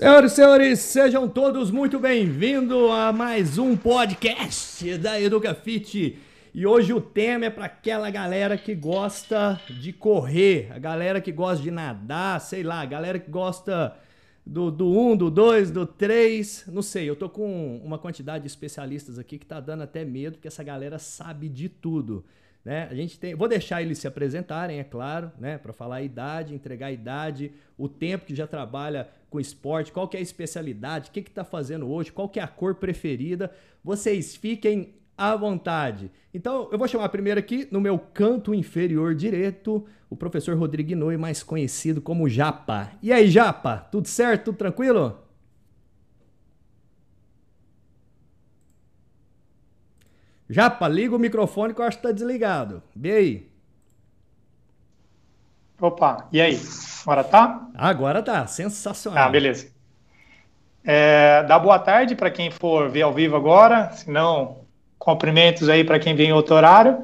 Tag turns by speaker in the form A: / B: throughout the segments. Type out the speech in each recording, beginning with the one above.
A: Senhoras e senhores, sejam todos muito bem-vindos a mais um podcast da EducaFit. E hoje o tema é para aquela galera que gosta de correr, a galera que gosta de nadar, sei lá, a galera que gosta do 1, do 1, um, do 2, do 3, não sei. Eu tô com uma quantidade de especialistas aqui que tá dando até medo, porque essa galera sabe de tudo. Né? A gente tem, vou deixar eles se apresentarem, é claro, né? Para falar a idade, entregar a idade, o tempo que já trabalha com esporte, qual que é a especialidade, o que está fazendo hoje, qual que é a cor preferida. Vocês fiquem à vontade. Então, eu vou chamar primeiro aqui, no meu canto inferior direito, o professor Rodrigo Inouye, mais conhecido como Japa. E aí, Japa, tudo certo? Tudo tranquilo? Japa, liga o microfone que eu acho que tá desligado. Vê aí.
B: Opa, e aí? Agora tá?
A: Agora tá, sensacional.
B: Ah, beleza. É, dá boa tarde para quem for ver ao vivo agora, se não, cumprimentos aí para quem vem em outro horário.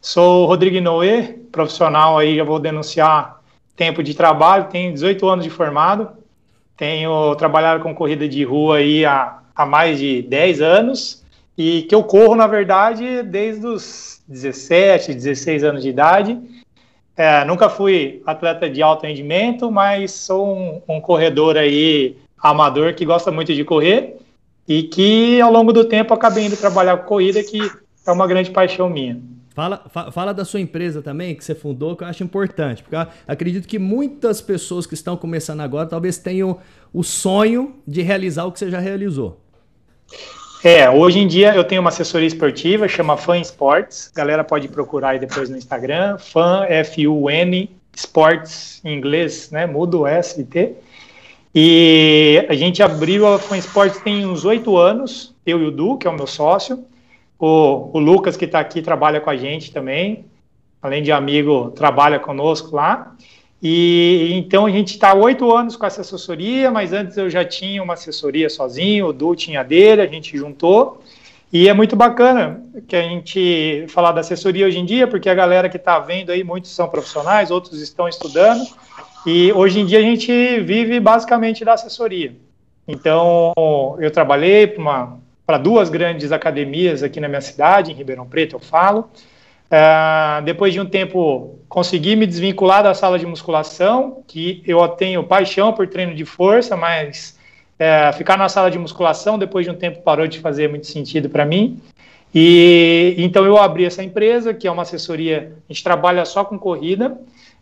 B: Sou o Rodrigo Noé, profissional aí, já vou denunciar tempo de trabalho, tenho 18 anos de formado, tenho trabalhado com corrida de rua aí há, há mais de 10 anos, e que eu corro, na verdade, desde os 17, 16 anos de idade. É, nunca fui atleta de alto rendimento, mas sou um, um, corredor aí amador que gosta muito de correr e que ao longo do tempo acabei indo trabalhar com corrida, que é uma grande paixão minha.
A: Fala, fa fala da sua empresa também, que você fundou, que eu acho importante, porque acredito que muitas pessoas que estão começando agora talvez tenham o sonho de realizar o que você já realizou.
B: É, hoje em dia eu tenho uma assessoria esportiva, chama Fan Sports. Galera pode procurar aí depois no Instagram, Fan F-U-N Sports em inglês, né? Mudo S e T. E a gente abriu a Fan Sports tem uns oito anos, eu e o Du, que é o meu sócio. O, o Lucas, que está aqui, trabalha com a gente também. Além de amigo, trabalha conosco lá. E então a gente está oito anos com essa assessoria, mas antes eu já tinha uma assessoria sozinho, o Du tinha dele, a gente juntou. E é muito bacana que a gente falar da assessoria hoje em dia, porque a galera que está vendo aí, muitos são profissionais, outros estão estudando, e hoje em dia a gente vive basicamente da assessoria. Então, eu trabalhei para duas grandes academias aqui na minha cidade, em Ribeirão Preto, eu falo, Uh, depois de um tempo, consegui me desvincular da sala de musculação, que eu tenho paixão por treino de força, mas uh, ficar na sala de musculação, depois de um tempo, parou de fazer muito sentido para mim. E então eu abri essa empresa, que é uma assessoria, a gente trabalha só com corrida,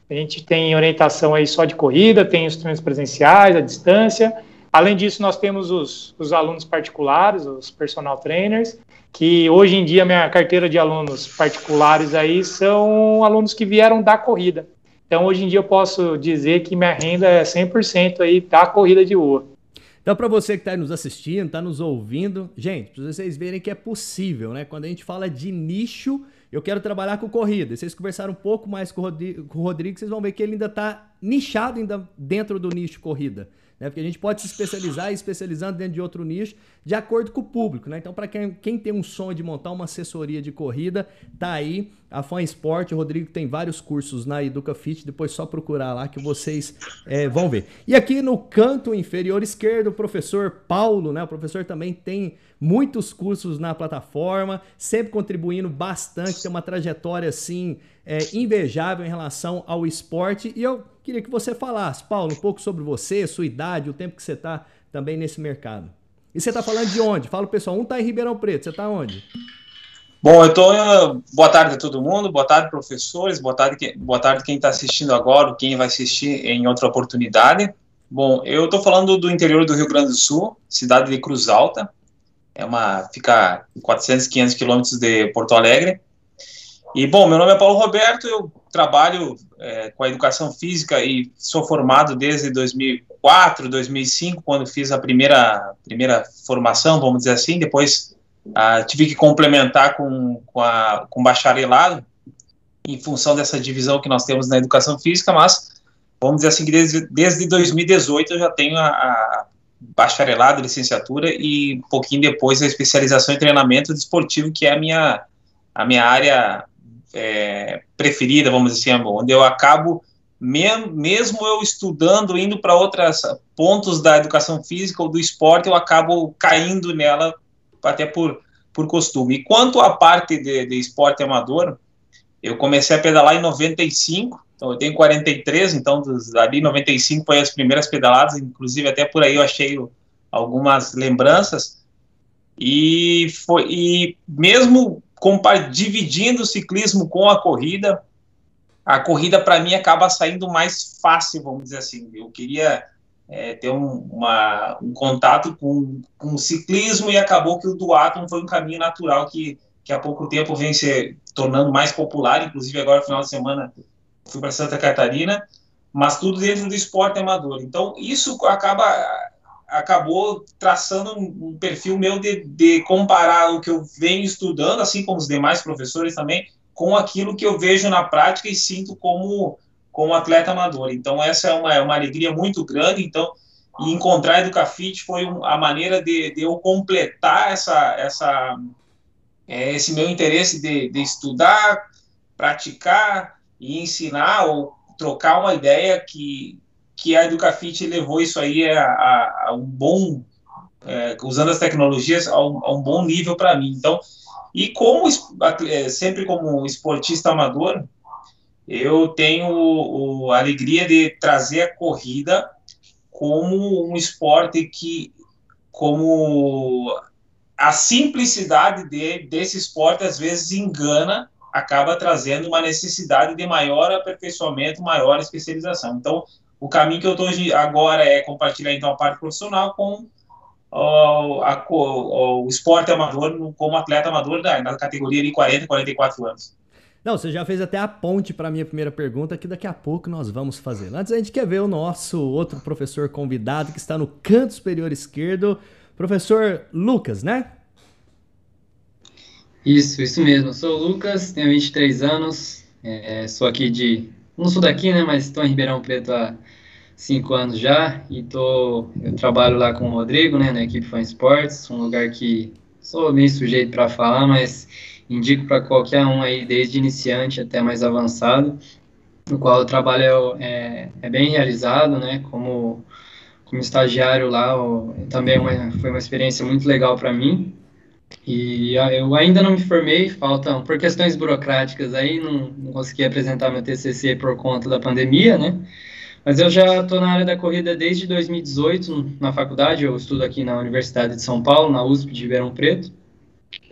B: a gente tem orientação aí só de corrida, tem os treinos presenciais, à distância. Além disso, nós temos os, os alunos particulares, os personal trainers, que hoje em dia minha carteira de alunos particulares aí são alunos que vieram da corrida. Então hoje em dia eu posso dizer que minha renda é 100% aí da corrida de rua.
A: Então para você que está nos assistindo, está nos ouvindo, gente, para vocês verem que é possível, né? Quando a gente fala de nicho, eu quero trabalhar com corrida. Vocês conversaram um pouco mais com o Rodrigo, vocês vão ver que ele ainda está nichado ainda dentro do nicho corrida né? Porque a gente pode se especializar e especializando dentro de outro nicho de acordo com o público, né? Então, para quem, quem tem um sonho de montar uma assessoria de corrida, tá aí a Fan Sport. O Rodrigo tem vários cursos na EducaFit, depois só procurar lá que vocês é, vão ver. E aqui no canto inferior esquerdo, o professor Paulo, né? O professor também tem muitos cursos na plataforma, sempre contribuindo bastante, tem uma trajetória assim é, invejável em relação ao esporte. E eu Queria que você falasse, Paulo, um pouco sobre você, sua idade, o tempo que você está também nesse mercado. E você está falando de onde? Fala pessoal, um está em Ribeirão Preto, você está onde?
C: Bom, eu tô. Boa tarde a todo mundo, boa tarde, professores, boa tarde, boa tarde quem está assistindo agora, quem vai assistir em outra oportunidade. Bom, eu estou falando do interior do Rio Grande do Sul, cidade de Cruz Alta, é uma fica 400, 500 quilômetros de Porto Alegre. E bom, meu nome é Paulo Roberto, eu trabalho é, com a educação física e sou formado desde 2004, 2005, quando fiz a primeira, primeira formação, vamos dizer assim. Depois ah, tive que complementar com, com, a, com bacharelado, em função dessa divisão que nós temos na educação física, mas vamos dizer assim que desde, desde 2018 eu já tenho a, a bacharelado, licenciatura e um pouquinho depois a especialização em treinamento desportivo, que é a minha, a minha área é, preferida, vamos dizer assim, onde eu acabo mesmo eu estudando, indo para outros pontos da educação física ou do esporte, eu acabo caindo nela até por, por costume. E quanto à parte de, de esporte amador, eu comecei a pedalar em 95, então eu tenho 43, então ali 95 foi as primeiras pedaladas, inclusive até por aí eu achei algumas lembranças. E foi e mesmo dividindo o ciclismo com a corrida, a corrida para mim acaba saindo mais fácil, vamos dizer assim. Eu queria é, ter um, uma, um contato com, com o ciclismo e acabou que o duatlon foi um caminho natural que, que há pouco tempo vem se tornando mais popular, inclusive agora final de semana fui para Santa Catarina, mas tudo dentro do esporte amador. Então isso acaba acabou traçando um, um perfil meu de, de comparar o que eu venho estudando, assim como os demais professores também, com aquilo que eu vejo na prática e sinto como, como atleta amador. Então, essa é uma, é uma alegria muito grande. Então, encontrar a Educafit foi a maneira de, de, eu completar essa, essa, é, esse meu interesse de, de estudar, praticar e ensinar ou trocar uma ideia que, que a Educafit levou isso aí a, a, a um bom, é, usando as tecnologias, a um, a um bom nível para mim. Então, e como é, sempre como esportista amador, eu tenho a alegria de trazer a corrida como um esporte que, como a simplicidade de, desse esporte às vezes engana, acaba trazendo uma necessidade de maior aperfeiçoamento, maior especialização. Então, o caminho que eu estou agora é compartilhar então a parte profissional com o, a, o, o esporte amador como atleta amador da, na categoria de 40, 44 anos.
A: Não, você já fez até a ponte para a minha primeira pergunta, que daqui a pouco nós vamos fazer. Antes a gente quer ver o nosso outro professor convidado que está no canto superior esquerdo, professor Lucas, né?
D: Isso, isso mesmo. Eu sou o Lucas, tenho 23 anos, é, sou aqui de. Não sou daqui, né? Mas estou em Ribeirão Preto há cinco anos já e tô, eu trabalho lá com o Rodrigo, né, na equipe Fan Sports, um lugar que sou meio sujeito para falar, mas indico para qualquer um aí, desde iniciante até mais avançado, no qual o trabalho é, é bem realizado, né, como, como estagiário lá, também uma, foi uma experiência muito legal para mim, e eu ainda não me formei, faltam, por questões burocráticas aí, não, não consegui apresentar meu TCC por conta da pandemia, né, mas eu já estou na área da corrida desde 2018 na faculdade. Eu estudo aqui na Universidade de São Paulo, na USP de Ribeirão Preto,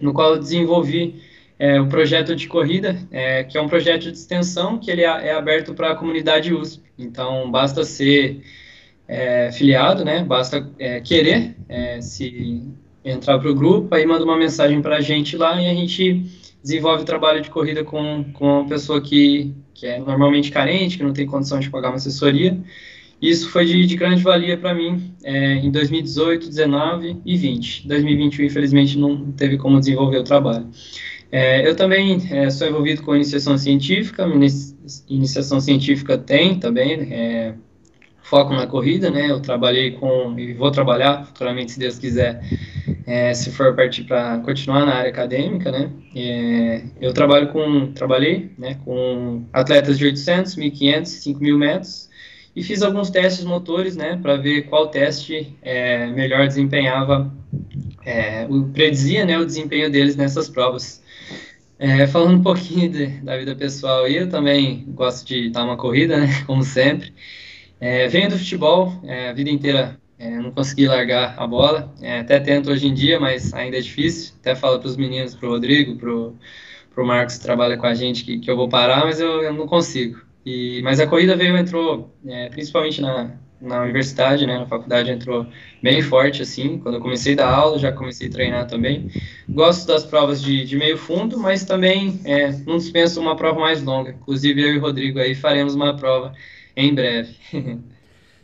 D: no qual eu desenvolvi é, o projeto de corrida, é, que é um projeto de extensão que ele é, é aberto para a comunidade USP. Então, basta ser é, filiado, né? Basta é, querer é, se entrar para o grupo, aí manda uma mensagem para a gente lá e a gente desenvolve trabalho de corrida com, com uma pessoa que que é normalmente carente, que não tem condição de pagar uma assessoria. Isso foi de, de grande valia para mim é, em 2018, 19 e 20. 2021, infelizmente, não teve como desenvolver o trabalho. É, eu também é, sou envolvido com iniciação científica. Iniciação científica tem também é, foco na corrida, né? Eu trabalhei com e vou trabalhar futuramente, se Deus quiser, é, se for partir para continuar na área acadêmica, né? É, eu trabalho com, trabalhei, né, com atletas de 800, 1500, 5000 metros e fiz alguns testes motores, né, para ver qual teste é, melhor desempenhava, é, o, predizia, né, o desempenho deles nessas provas. É, falando um pouquinho de, da vida pessoal, eu também gosto de dar uma corrida, né, como sempre. É, venho do futebol, é, a vida inteira é, não consegui largar a bola. É, até tento hoje em dia, mas ainda é difícil. Até falo para os meninos, para o Rodrigo, para o Marcos que trabalha com a gente, que, que eu vou parar, mas eu, eu não consigo. E, mas a corrida veio, entrou, é, principalmente na, na universidade, né, na faculdade, entrou bem forte, assim. Quando eu comecei a dar aula, já comecei a treinar também. Gosto das provas de, de meio fundo, mas também é, não dispenso uma prova mais longa. Inclusive, eu e o Rodrigo aí faremos uma prova em breve.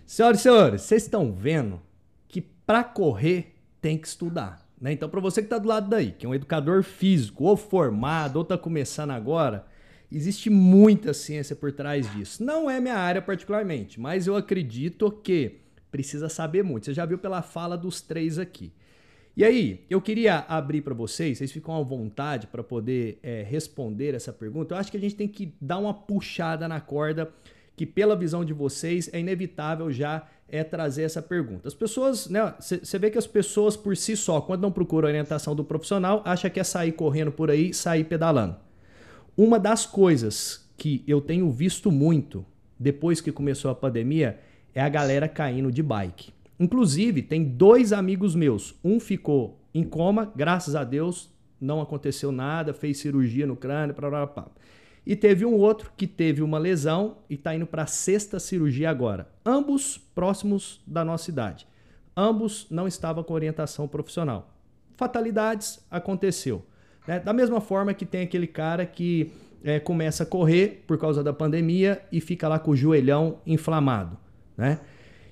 A: Senhoras e senhores, vocês estão vendo que para correr tem que estudar. Né? Então, para você que está do lado daí, que é um educador físico, ou formado, ou está começando agora, existe muita ciência por trás disso. Não é minha área particularmente, mas eu acredito que precisa saber muito. Você já viu pela fala dos três aqui. E aí, eu queria abrir para vocês, vocês ficam à vontade para poder é, responder essa pergunta. Eu acho que a gente tem que dar uma puxada na corda que pela visão de vocês é inevitável já é trazer essa pergunta. As pessoas, né, você vê que as pessoas por si só, quando não procuram orientação do profissional, acha que é sair correndo por aí, sair pedalando. Uma das coisas que eu tenho visto muito depois que começou a pandemia é a galera caindo de bike. Inclusive, tem dois amigos meus. Um ficou em coma, graças a Deus, não aconteceu nada, fez cirurgia no crânio, blá, blá, blá. E teve um outro que teve uma lesão e está indo para a sexta cirurgia agora. Ambos próximos da nossa idade. Ambos não estavam com orientação profissional. Fatalidades aconteceu. Né? Da mesma forma que tem aquele cara que é, começa a correr por causa da pandemia e fica lá com o joelhão inflamado. Né?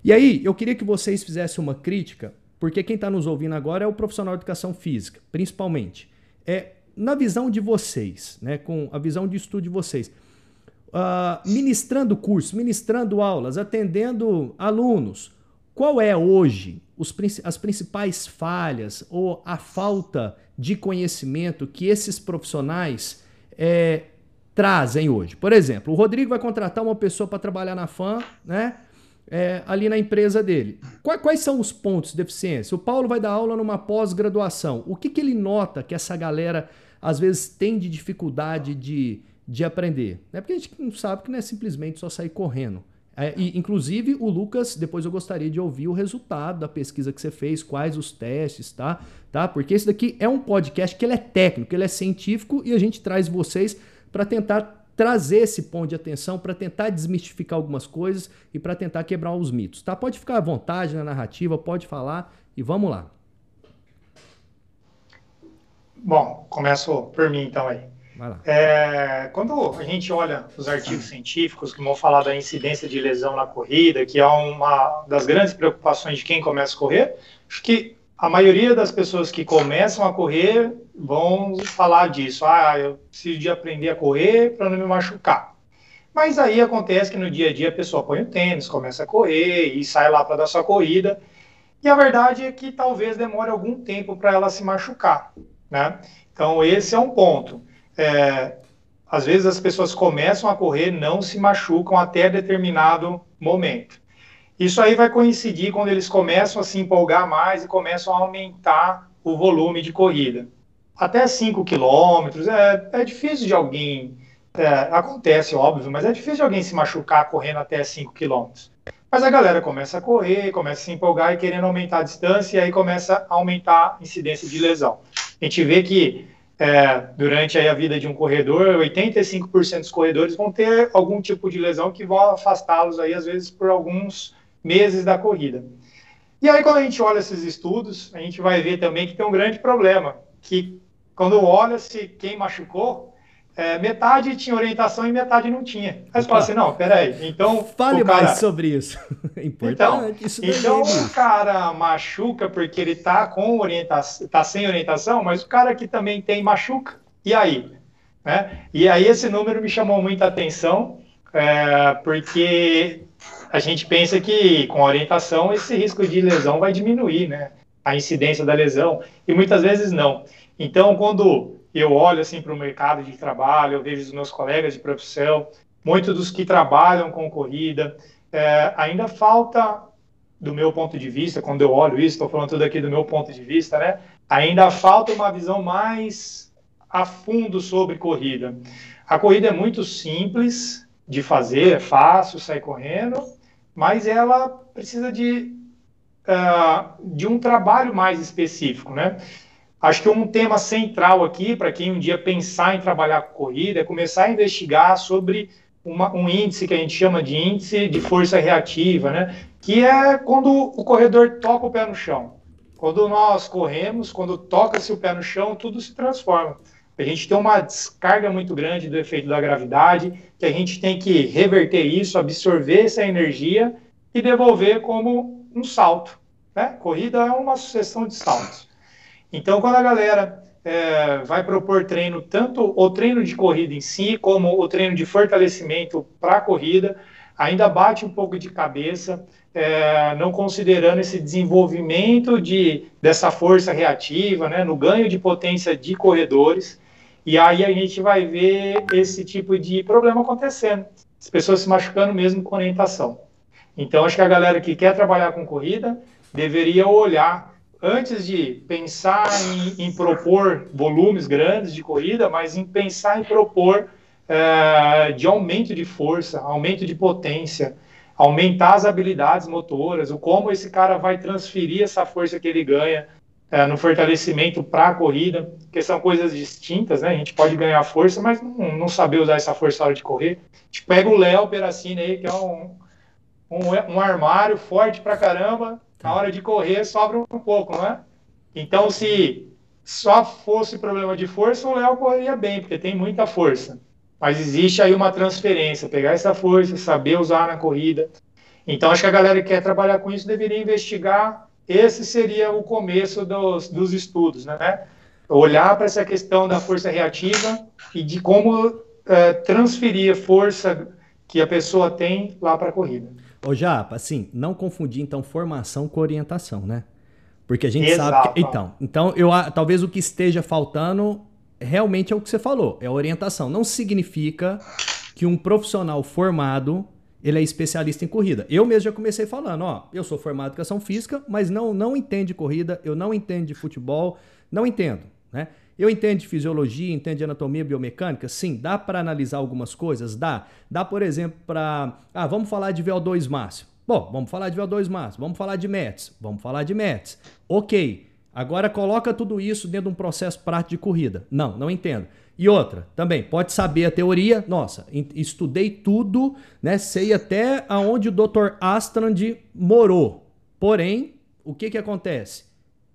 A: E aí, eu queria que vocês fizessem uma crítica, porque quem está nos ouvindo agora é o profissional de educação física, principalmente. É na visão de vocês, né, com a visão de estudo de vocês, uh, ministrando cursos, ministrando aulas, atendendo alunos, qual é hoje os, as principais falhas ou a falta de conhecimento que esses profissionais é, trazem hoje? Por exemplo, o Rodrigo vai contratar uma pessoa para trabalhar na FAM, né? É, ali na empresa dele. Quais, quais, são os pontos de deficiência? O Paulo vai dar aula numa pós-graduação. O que, que ele nota que essa galera às vezes tem de dificuldade de, de aprender. Né? Porque a gente não sabe que não é simplesmente só sair correndo. É, e, inclusive, o Lucas, depois eu gostaria de ouvir o resultado da pesquisa que você fez, quais os testes, tá? tá? Porque esse daqui é um podcast que ele é técnico, ele é científico e a gente traz vocês para tentar trazer esse ponto de atenção, para tentar desmistificar algumas coisas e para tentar quebrar os mitos, tá? Pode ficar à vontade na narrativa, pode falar e vamos lá.
B: Bom, começo por mim então aí. É, quando a gente olha os artigos científicos que vão falar da incidência de lesão na corrida, que é uma das grandes preocupações de quem começa a correr, acho que a maioria das pessoas que começam a correr vão falar disso. Ah, eu preciso de aprender a correr para não me machucar. Mas aí acontece que no dia a dia a pessoa põe o tênis, começa a correr e sai lá para dar sua corrida. E a verdade é que talvez demore algum tempo para ela se machucar. Né? Então, esse é um ponto. É, às vezes as pessoas começam a correr, não se machucam até determinado momento. Isso aí vai coincidir quando eles começam a se empolgar mais e começam a aumentar o volume de corrida. Até 5 quilômetros, é, é difícil de alguém. É, acontece, óbvio, mas é difícil de alguém se machucar correndo até 5 quilômetros. Mas a galera começa a correr, começa a se empolgar e querendo aumentar a distância, e aí começa a aumentar a incidência de lesão. A gente vê que é, durante a vida de um corredor, 85% dos corredores vão ter algum tipo de lesão que vão afastá-los aí, às vezes, por alguns meses da corrida. E aí, quando a gente olha esses estudos, a gente vai ver também que tem um grande problema, que quando olha-se quem machucou, é, metade tinha orientação e metade não tinha. Aí você fala assim, não, peraí, então...
A: Fale cara... mais sobre isso.
B: Importante então, isso Então o cara machuca porque ele tá com orientação, tá sem orientação, mas o cara que também tem machuca, e aí? Né? E aí esse número me chamou muita atenção, é, porque a gente pensa que com orientação esse risco de lesão vai diminuir, né? A incidência da lesão, e muitas vezes não. Então, quando eu olho assim para o mercado de trabalho, eu vejo os meus colegas de profissão, muitos dos que trabalham com corrida, é, ainda falta, do meu ponto de vista, quando eu olho isso, estou falando tudo aqui do meu ponto de vista, né? Ainda falta uma visão mais a fundo sobre corrida. A corrida é muito simples de fazer, é fácil sair correndo, mas ela precisa de, uh, de um trabalho mais específico, né? Acho que um tema central aqui, para quem um dia pensar em trabalhar com corrida, é começar a investigar sobre uma, um índice que a gente chama de índice de força reativa, né? que é quando o corredor toca o pé no chão. Quando nós corremos, quando toca-se o pé no chão, tudo se transforma. A gente tem uma descarga muito grande do efeito da gravidade, que a gente tem que reverter isso, absorver essa energia e devolver como um salto. Né? Corrida é uma sucessão de saltos. Então, quando a galera é, vai propor treino, tanto o treino de corrida em si, como o treino de fortalecimento para a corrida, ainda bate um pouco de cabeça, é, não considerando esse desenvolvimento de, dessa força reativa, né, no ganho de potência de corredores, e aí a gente vai ver esse tipo de problema acontecendo. as pessoas se machucando mesmo com orientação. Então, acho que a galera que quer trabalhar com corrida deveria olhar, antes de pensar em, em propor volumes grandes de corrida, mas em pensar em propor é, de aumento de força, aumento de potência, aumentar as habilidades motoras, o como esse cara vai transferir essa força que ele ganha é, no fortalecimento para a corrida, que são coisas distintas, né? A gente pode ganhar força, mas não, não saber usar essa força na hora de correr. A gente pega o Léo Peracini aí, que é um, um, um armário forte pra caramba, na hora de correr sobra um pouco, não é? Então, se só fosse problema de força, o Léo correria bem, porque tem muita força. Mas existe aí uma transferência, pegar essa força, saber usar na corrida. Então, acho que a galera que quer trabalhar com isso deveria investigar. Esse seria o começo dos, dos estudos, né? Olhar para essa questão da força reativa e de como é, transferir a força que a pessoa tem lá para a corrida.
A: Ô Japa, assim, não confundir então formação com orientação, né? Porque a gente Exato. sabe que. Então, então eu, talvez o que esteja faltando realmente é o que você falou, é a orientação. Não significa que um profissional formado ele é especialista em corrida. Eu mesmo já comecei falando, ó, eu sou formado em educação física, mas não não entendo de corrida, eu não entendo de futebol, não entendo, né? Eu entendo de fisiologia, entendo de anatomia biomecânica? Sim, dá para analisar algumas coisas? Dá. Dá, por exemplo, para. Ah, vamos falar de VO2 máximo. Bom, vamos falar de VO2 máximo. Vamos falar de METs. Vamos falar de METs. Ok. Agora coloca tudo isso dentro de um processo prático de corrida. Não, não entendo. E outra, também, pode saber a teoria. Nossa, estudei tudo, né? Sei até aonde o Dr. Astrand morou. Porém, o que que acontece?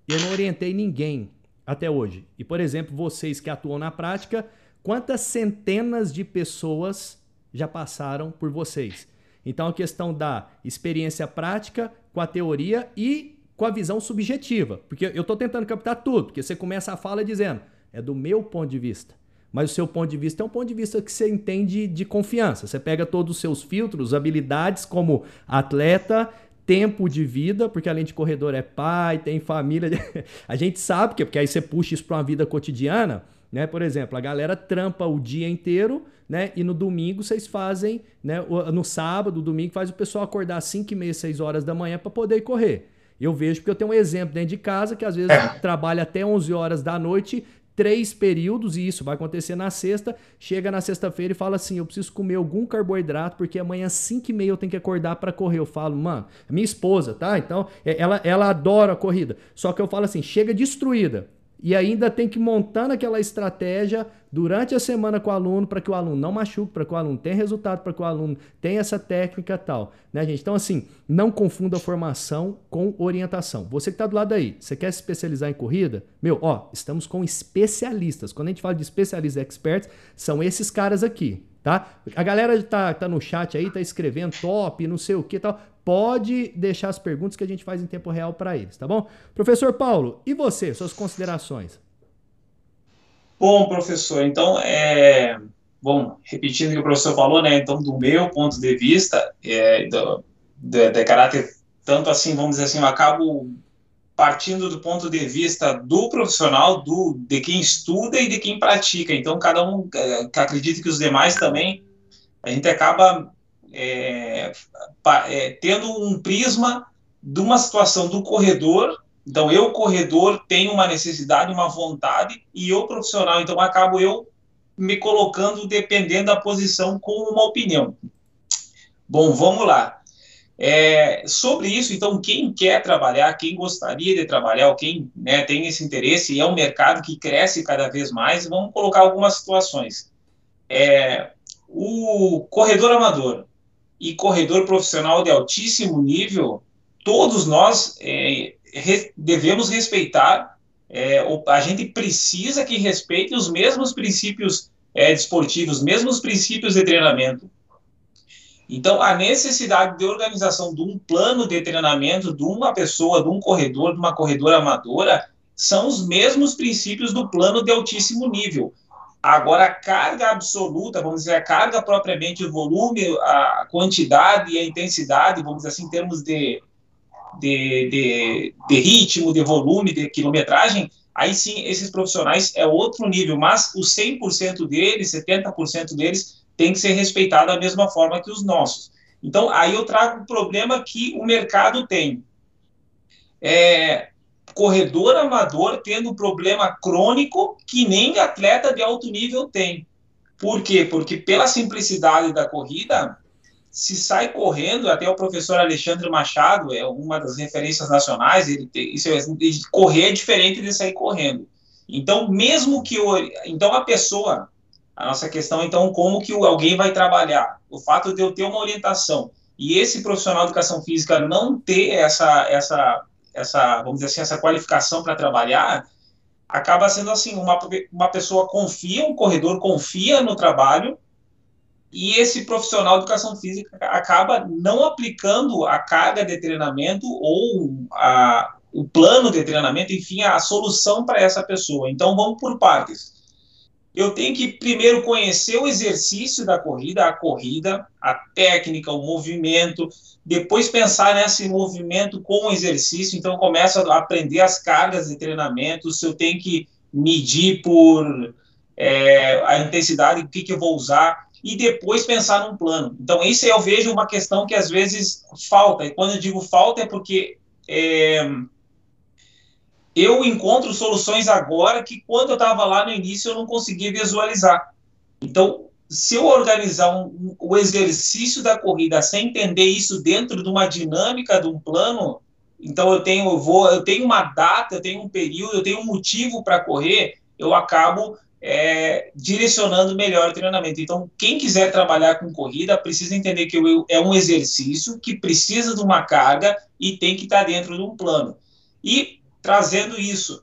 A: Eu não orientei ninguém até hoje. E, por exemplo, vocês que atuam na prática, quantas centenas de pessoas já passaram por vocês? Então, a questão da experiência prática com a teoria e com a visão subjetiva. Porque eu estou tentando captar tudo, porque você começa a fala dizendo, é do meu ponto de vista. Mas o seu ponto de vista é um ponto de vista que você entende de confiança. Você pega todos os seus filtros, habilidades como atleta, tempo de vida, porque além de corredor é pai, tem família. a gente sabe que, porque aí você puxa isso para uma vida cotidiana, né? Por exemplo, a galera trampa o dia inteiro, né? E no domingo vocês fazem, né? No sábado, domingo, faz o pessoal acordar às 5 e meia, 6 horas da manhã para poder correr. Eu vejo porque eu tenho um exemplo dentro de casa que às vezes trabalha até 11 horas da noite, três períodos, e isso vai acontecer na sexta. Chega na sexta-feira e fala assim: eu preciso comer algum carboidrato, porque amanhã às 5 e meia eu tenho que acordar para correr. Eu falo, mano, minha esposa, tá? Então, ela, ela adora a corrida. Só que eu falo assim: chega destruída e ainda tem que montar aquela estratégia durante a semana com o aluno para que o aluno não machuque, para que o aluno tenha resultado, para que o aluno tenha essa técnica tal, né, gente? Então, assim, não confunda formação com orientação. Você que está do lado aí, você quer se especializar em corrida? Meu, ó, estamos com especialistas. Quando a gente fala de especialistas experts, são esses caras aqui, tá? A galera tá, tá no chat aí, tá escrevendo top, não sei o que tal pode deixar as perguntas que a gente faz em tempo real para eles, tá bom? Professor Paulo, e você, suas considerações?
C: Bom, professor, então, é, bom, repetindo o que o professor falou, né, então, do meu ponto de vista, é, do, de, de caráter, tanto assim, vamos dizer assim, eu acabo partindo do ponto de vista do profissional, do, de quem estuda e de quem pratica, então, cada um, é, acredito que os demais também, a gente acaba é, é, tendo um prisma de uma situação do corredor. Então, eu, corredor, tenho uma necessidade, uma vontade, e eu, profissional, então acabo eu me colocando dependendo da posição com uma opinião. Bom, vamos lá. É, sobre isso, então, quem quer trabalhar, quem gostaria de trabalhar, ou quem né, tem esse interesse, e é um mercado que cresce cada vez mais, vamos colocar algumas situações. É, o corredor amador, e corredor profissional de altíssimo nível, todos nós é, re, devemos respeitar, é, a gente precisa que respeite os mesmos princípios é, desportivos, os mesmos princípios de treinamento. Então, a necessidade de organização de um plano de treinamento de uma pessoa, de um corredor, de uma corredora amadora, são os mesmos princípios do plano de altíssimo nível. Agora, a carga absoluta, vamos dizer, a carga propriamente, o volume, a quantidade e a intensidade, vamos dizer assim, em termos de, de, de, de ritmo, de volume, de quilometragem, aí sim, esses profissionais é outro nível, mas os 100% deles, 70% deles, tem que ser respeitado da mesma forma que os nossos. Então, aí eu trago o problema que o mercado tem. É, corredor amador tendo um problema crônico que nem atleta de alto nível tem. Por quê? Porque pela simplicidade da corrida, se sai correndo, até o professor Alexandre Machado é uma das referências nacionais, ele tem, isso é, correr é diferente de sair correndo. Então, mesmo que o, então a pessoa, a nossa questão então como que alguém vai trabalhar, o fato de eu ter uma orientação e esse profissional de educação física não ter essa essa essa vamos dizer assim essa qualificação para trabalhar, acaba sendo assim uma uma pessoa confia, um corredor confia no trabalho e esse profissional de educação física acaba não aplicando a carga de treinamento ou a, o plano de treinamento, enfim, a solução para essa pessoa. Então, vamos por partes. Eu tenho que primeiro conhecer o exercício da corrida, a corrida, a técnica, o movimento, depois pensar nesse movimento com o exercício. Então, começo a aprender as cargas de treinamento, se eu tenho que medir por é, a intensidade, o que, que eu vou usar, e depois pensar num plano. Então, isso eu vejo uma questão que às vezes falta. E quando eu digo falta é porque é, eu encontro soluções agora que quando eu estava lá no início eu não conseguia visualizar. Então, se eu organizar um, o exercício da corrida sem entender isso dentro de uma dinâmica de um plano, então eu tenho eu vou eu tenho uma data, eu tenho um período, eu tenho um motivo para correr, eu acabo é, direcionando melhor o treinamento. Então, quem quiser trabalhar com corrida precisa entender que é um exercício que precisa de uma carga e tem que estar dentro de um plano. E trazendo isso.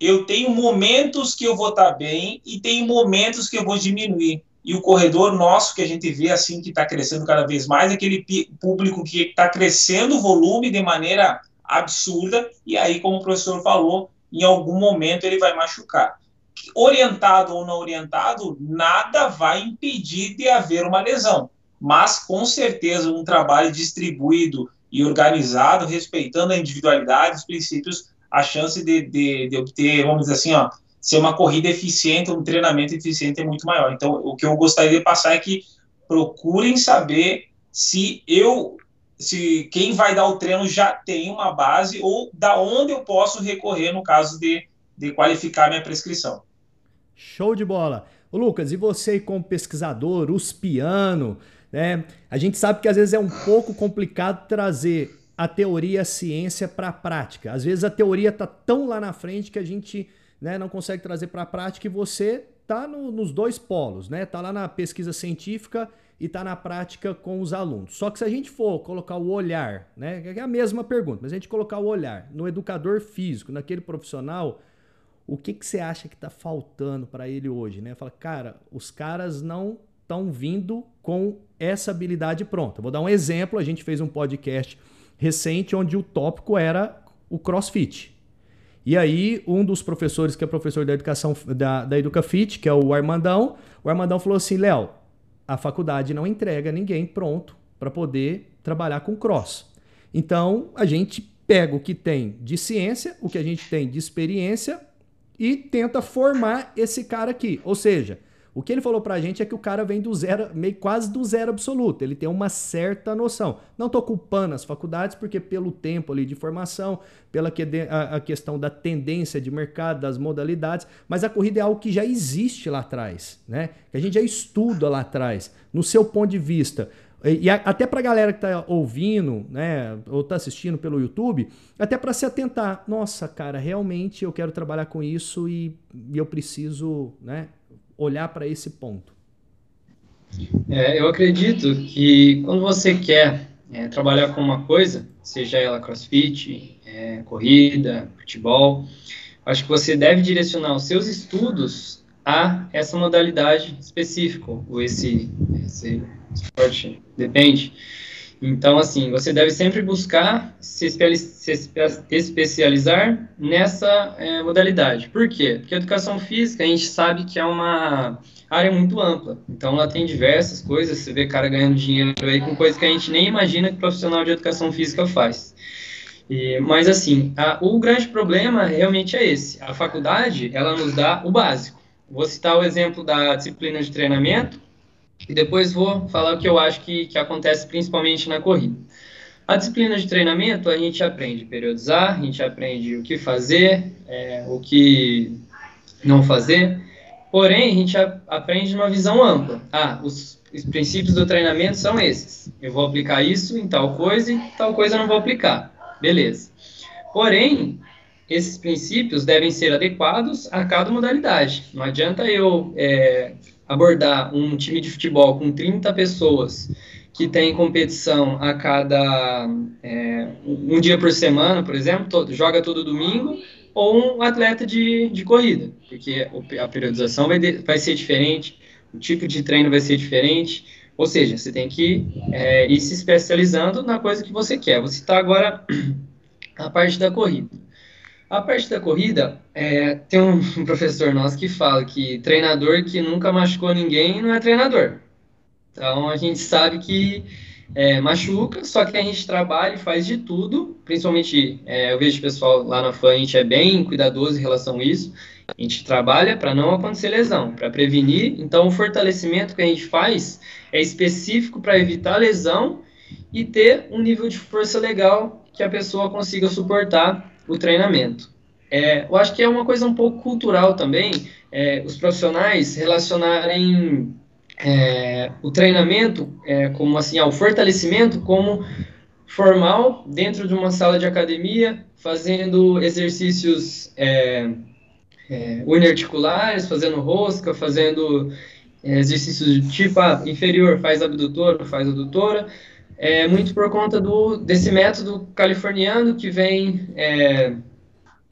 C: Eu tenho momentos que eu vou estar bem e tenho momentos que eu vou diminuir. E o corredor nosso, que a gente vê assim, que está crescendo cada vez mais, é aquele público que está crescendo o volume de maneira absurda, e aí, como o professor falou, em algum momento ele vai machucar. Orientado ou não orientado, nada vai impedir de haver uma lesão, mas com certeza um trabalho distribuído e organizado, respeitando a individualidade, os princípios, a chance de, de, de obter, vamos dizer assim, ó, ser uma corrida eficiente, um treinamento eficiente é muito maior. Então, o que eu gostaria de passar é que procurem saber se eu, se quem vai dar o treino já tem uma base ou da onde eu posso recorrer no caso de, de qualificar minha prescrição.
A: Show de bola. Lucas, e você como pesquisador, uspiano, né? A gente sabe que às vezes é um pouco complicado trazer a teoria a ciência para a prática. Às vezes a teoria está tão lá na frente que a gente né, não consegue trazer para a prática e você está no, nos dois polos, né? Está lá na pesquisa científica e está na prática com os alunos. Só que se a gente for colocar o olhar, né? É a mesma pergunta, mas a gente colocar o olhar no educador físico, naquele profissional, o que, que você acha que está faltando para ele hoje, né? Fala, cara, os caras não estão vindo com essa habilidade pronta. Vou dar um exemplo, a gente fez um podcast recente onde o tópico era o crossfit. E aí, um dos professores, que é professor da educação da, da EducaFit, que é o Armandão, o Armandão falou assim: Léo, a faculdade não entrega ninguém pronto para poder trabalhar com cross. Então, a gente pega o que tem de ciência, o que a gente tem de experiência e tenta formar esse cara aqui. Ou seja, o que ele falou pra gente é que o cara vem do zero, meio quase do zero absoluto. Ele tem uma certa noção. Não tô culpando as faculdades, porque pelo tempo ali de formação, pela que, a, a questão da tendência de mercado, das modalidades, mas a corrida é algo que já existe lá atrás, né? Que a gente já estuda lá atrás. No seu ponto de vista, e até para a galera que está ouvindo, né, ou está assistindo pelo YouTube, até para se atentar. Nossa, cara, realmente eu quero trabalhar com isso e, e eu preciso, né, olhar para esse ponto?
D: É, eu acredito que quando você quer é, trabalhar com uma coisa, seja ela crossfit, é, corrida, futebol, acho que você deve direcionar os seus estudos a essa modalidade específica, ou esse, esse esporte, depende. Então, assim, você deve sempre buscar se, especializar nessa é, modalidade. Por quê? Porque a educação física, a gente sabe que é uma área muito ampla. Então, ela tem diversas coisas. Você vê cara ganhando dinheiro aí com coisas que a gente nem imagina que profissional de educação física faz. E, mas, assim, a, o grande problema realmente é esse. A faculdade, ela nos dá o básico. Vou citar o exemplo da disciplina de treinamento, e depois vou falar o que eu acho que, que acontece principalmente na corrida. A disciplina de treinamento, a gente aprende periodizar, a gente aprende o que fazer, é, o que não fazer, porém, a gente a, aprende uma visão ampla. Ah, os, os princípios do treinamento são esses. Eu vou aplicar isso em tal coisa e tal coisa eu não vou aplicar. Beleza. Porém, esses princípios devem ser adequados a cada modalidade. Não adianta eu é, abordar um time de futebol com 30 pessoas que tem competição a cada é, um dia por semana, por exemplo, todo, joga todo domingo, ou um atleta de, de corrida, porque a periodização vai, de, vai ser diferente, o tipo de treino vai ser diferente, ou seja, você tem que é, ir se especializando na coisa que você quer. Vou citar agora a parte da corrida. A parte da corrida, é, tem um professor nosso que fala que treinador que nunca machucou ninguém não é treinador. Então a gente sabe que é, machuca, só que a gente trabalha e faz de tudo, principalmente é, eu vejo o pessoal lá na FAN, a gente é bem cuidadoso em relação a isso. A gente trabalha para não acontecer lesão, para prevenir. Então, o fortalecimento que a gente faz é específico para evitar lesão e ter um nível de força legal que a pessoa consiga suportar o treinamento. É, eu acho que é uma coisa um pouco cultural também, é, os profissionais relacionarem é, o treinamento, é, como assim, o fortalecimento como formal dentro de uma sala de academia, fazendo exercícios é, é, uniarticulares, fazendo rosca, fazendo exercícios de tipo ah, inferior, faz abdutor, faz adutora, é muito por conta do, desse método californiano que vem é,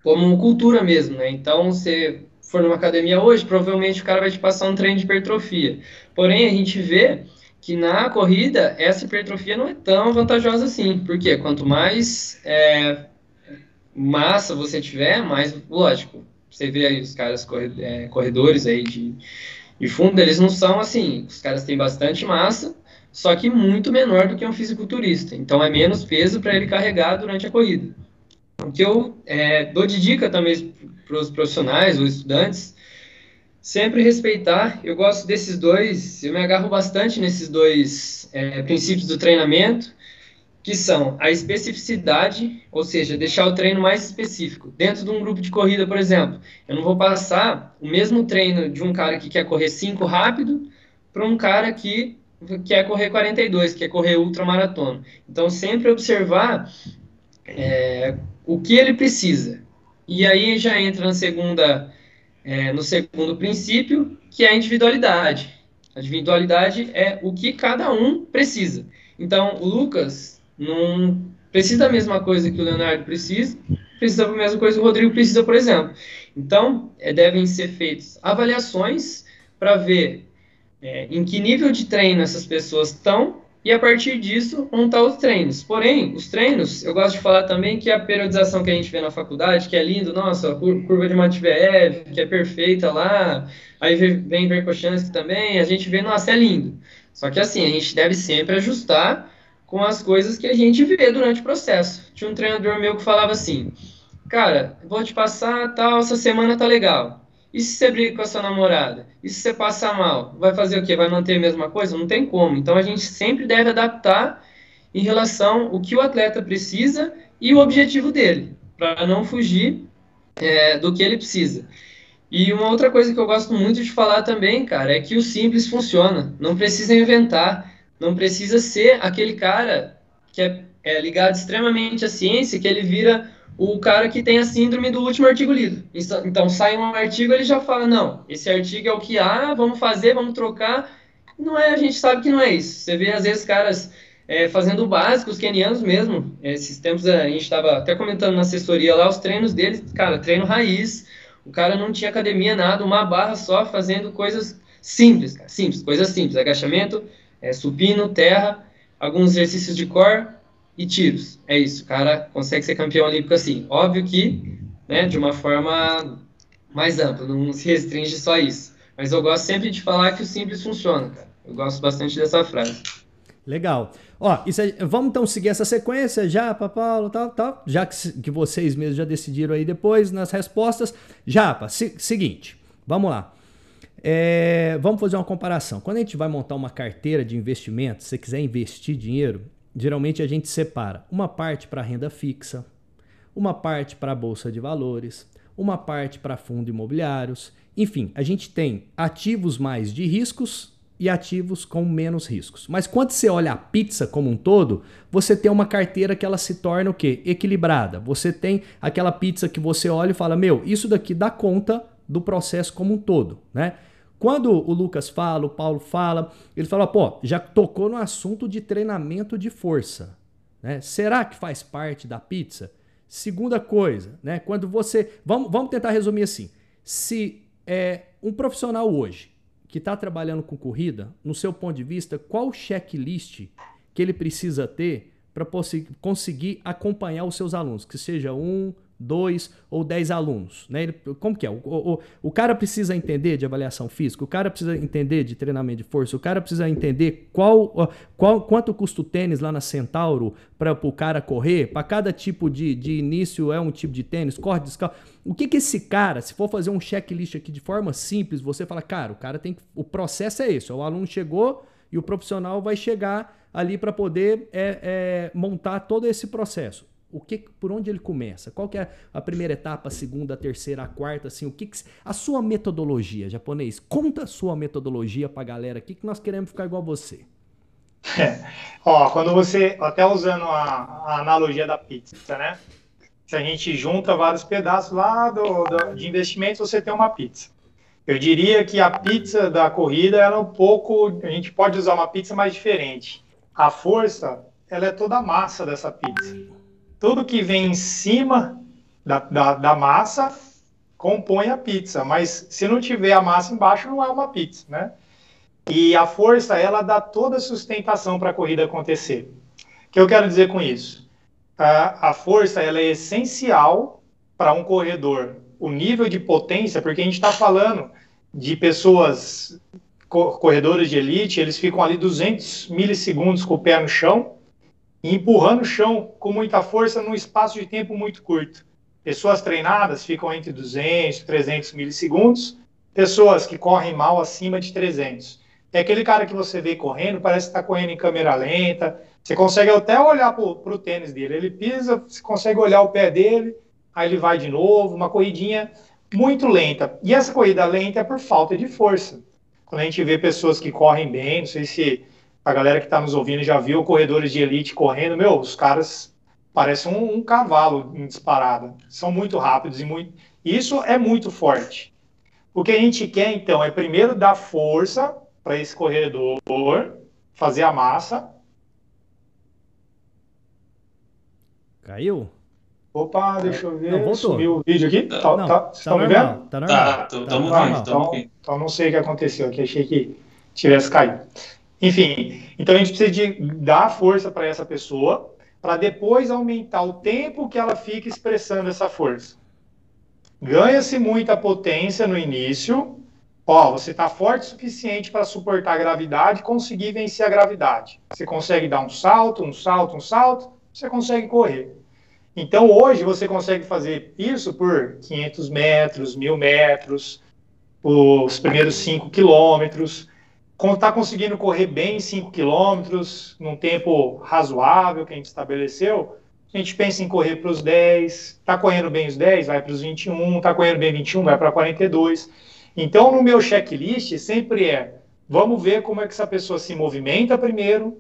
D: como cultura mesmo, né? Então, você for numa academia hoje, provavelmente o cara vai te passar um treino de hipertrofia. Porém, a gente vê que na corrida essa hipertrofia não é tão vantajosa assim. Porque quanto mais é, massa você tiver, mais lógico. Você vê aí os caras é, corredores aí de, de fundo, eles não são assim. Os caras têm bastante massa, só que muito menor do que um fisiculturista. Então é menos peso para ele carregar durante a corrida. O que eu é, dou de dica também para os profissionais ou estudantes sempre respeitar. Eu gosto desses dois, eu me agarro bastante nesses dois é, princípios do treinamento, que são a especificidade, ou seja, deixar o treino mais específico. Dentro de um grupo de corrida, por exemplo, eu não vou passar o mesmo treino de um cara que quer correr 5 rápido para um cara que quer correr 42, que quer correr ultramaratona. Então, sempre observar é, o que ele precisa. E aí já entra na segunda é, no segundo princípio, que é a individualidade. A individualidade é o que cada um precisa. Então, o Lucas não precisa da mesma coisa que o Leonardo precisa, precisa da mesma coisa que o Rodrigo precisa, por exemplo. Então, é, devem ser feitas avaliações para ver é, em que nível de treino essas pessoas estão e a partir disso montar os treinos. Porém, os treinos, eu gosto de falar também que a periodização que a gente vê na faculdade, que é lindo, nossa, curva de Matveev, que é perfeita lá, aí vem Verkhochansky também, a gente vê, nossa, é lindo. Só que assim, a gente deve sempre ajustar com as coisas que a gente vê durante o processo. Tinha um treinador meu que falava assim, cara, vou te passar tal, essa semana tá legal. E se você briga com a sua namorada? E se você passar mal? Vai fazer o quê? Vai manter a mesma coisa? Não tem como. Então a gente sempre deve adaptar em relação ao que o atleta precisa e o objetivo dele, para não fugir é, do que ele precisa. E uma outra coisa que eu gosto muito de falar também, cara, é que o simples funciona. Não precisa inventar, não precisa ser aquele cara que é, é ligado extremamente à ciência, que ele vira o cara que tem a síndrome do último artigo lido. Então, sai um artigo, ele já fala, não, esse artigo é o que há, vamos fazer, vamos trocar. Não é, a gente sabe que não é isso. Você vê, às vezes, caras é, fazendo o básico, os kenianos mesmo. Esses tempos a gente estava até comentando na assessoria lá, os treinos deles, cara, treino raiz. O cara não tinha academia, nada, uma barra só, fazendo coisas simples, cara, simples, coisas simples. Agachamento, é, supino, terra, alguns exercícios de core, e tiros. É isso, o cara consegue ser campeão olímpico assim. Óbvio que, né, de uma forma mais ampla, não se restringe só a isso. Mas eu gosto sempre de falar que o simples funciona, cara. Eu gosto bastante dessa frase.
A: Legal. Ó, é, vamos então seguir essa sequência já, para Paulo, tal, tal, já que, que vocês mesmos já decidiram aí depois nas respostas. Japa, se, seguinte, vamos lá. É, vamos fazer uma comparação. Quando a gente vai montar uma carteira de investimento, se você quiser investir dinheiro, geralmente a gente separa uma parte para renda fixa, uma parte para bolsa de valores, uma parte para fundo imobiliários. Enfim, a gente tem ativos mais de riscos e ativos com menos riscos. Mas quando você olha a pizza como um todo, você tem uma carteira que ela se torna o quê? Equilibrada. Você tem aquela pizza que você olha e fala: "Meu, isso daqui dá conta do processo como um todo", né? Quando o Lucas fala, o Paulo fala, ele fala, pô, já tocou no assunto de treinamento de força. Né? Será que faz parte da pizza? Segunda coisa, né? Quando você. Vamos, vamos tentar resumir assim. Se é um profissional hoje que está trabalhando com corrida, no seu ponto de vista, qual o checklist que ele precisa ter para conseguir acompanhar os seus alunos? Que seja um, dois ou dez alunos. Né? Ele, como que é? O, o, o, cara precisa entender de avaliação física, o cara precisa entender de treinamento de força, o cara precisa entender qual, qual quanto custa o tênis lá na Centauro para o cara correr, para cada tipo de, de início é um tipo de tênis, corre descalço. O que que esse cara, se for fazer um checklist aqui de forma simples, você fala, cara, o cara tem que, o processo é esse, o aluno chegou e o profissional vai chegar ali para poder é, é, montar todo esse processo o que, por onde ele começa? Qual que é a primeira etapa, a segunda, a terceira, a quarta, assim, o que, que a sua metodologia, japonês? Conta a sua metodologia para a galera aqui que nós queremos ficar igual você.
B: É. Ó, quando você, até usando a, a, analogia da pizza, né? Se a gente junta vários pedaços lá do, do, de investimentos, você tem uma pizza. Eu diria que a pizza da corrida ela é um pouco, a gente pode usar uma pizza mais diferente. A força, ela é toda a massa dessa pizza tudo que vem em cima da, da, da, massa compõe a pizza, mas se não tiver a massa embaixo, não é uma pizza, né? E a força, ela dá toda a sustentação para a corrida acontecer. O que eu quero dizer com isso? A, a força, ela é essencial para um corredor. O nível de potência, porque a gente está falando de pessoas, corredores de elite, eles ficam ali 200 milissegundos com o pé no chão, e empurrando o chão com muita força num espaço de tempo muito curto. Pessoas treinadas ficam entre 200 e 300 milissegundos, pessoas que correm mal acima de 300. É aquele cara que você vê correndo, parece que está correndo em câmera lenta, você consegue até olhar para o tênis dele, ele pisa, você consegue olhar o pé dele, aí ele vai de novo, uma corridinha muito lenta. E essa corrida lenta é por falta de força. Quando a gente vê pessoas que correm bem, não sei se a galera que está nos ouvindo já viu corredores de elite correndo, meu, os caras parecem um, um cavalo em disparada. São muito rápidos e muito. Isso é muito forte. O que a gente quer, então, é primeiro dar força para esse corredor, fazer a massa.
A: Caiu?
B: Opa, deixa eu ver. Não, voltou. Sumiu o vídeo aqui? Tá, não, tá,
C: tá, estão me vendo? Tá, normal. Tá, estamos tá, vendo.
B: Então, então não sei o que aconteceu aqui. Achei que tivesse caído. Enfim, então a gente precisa de dar força para essa pessoa, para depois aumentar o tempo que ela fica expressando essa força. Ganha-se muita potência no início. Ó, você está forte o suficiente para suportar a gravidade e conseguir vencer a gravidade. Você consegue dar um salto, um salto, um salto, você consegue correr. Então hoje você consegue fazer isso por 500 metros, 1000 metros, os primeiros 5 quilômetros está conseguindo correr bem 5 quilômetros, num tempo razoável que a gente estabeleceu, a gente pensa em correr para os 10, está correndo bem os 10, vai para os 21, está correndo bem 21, vai para 42. Então, no meu checklist, sempre é, vamos ver como é que essa pessoa se movimenta primeiro,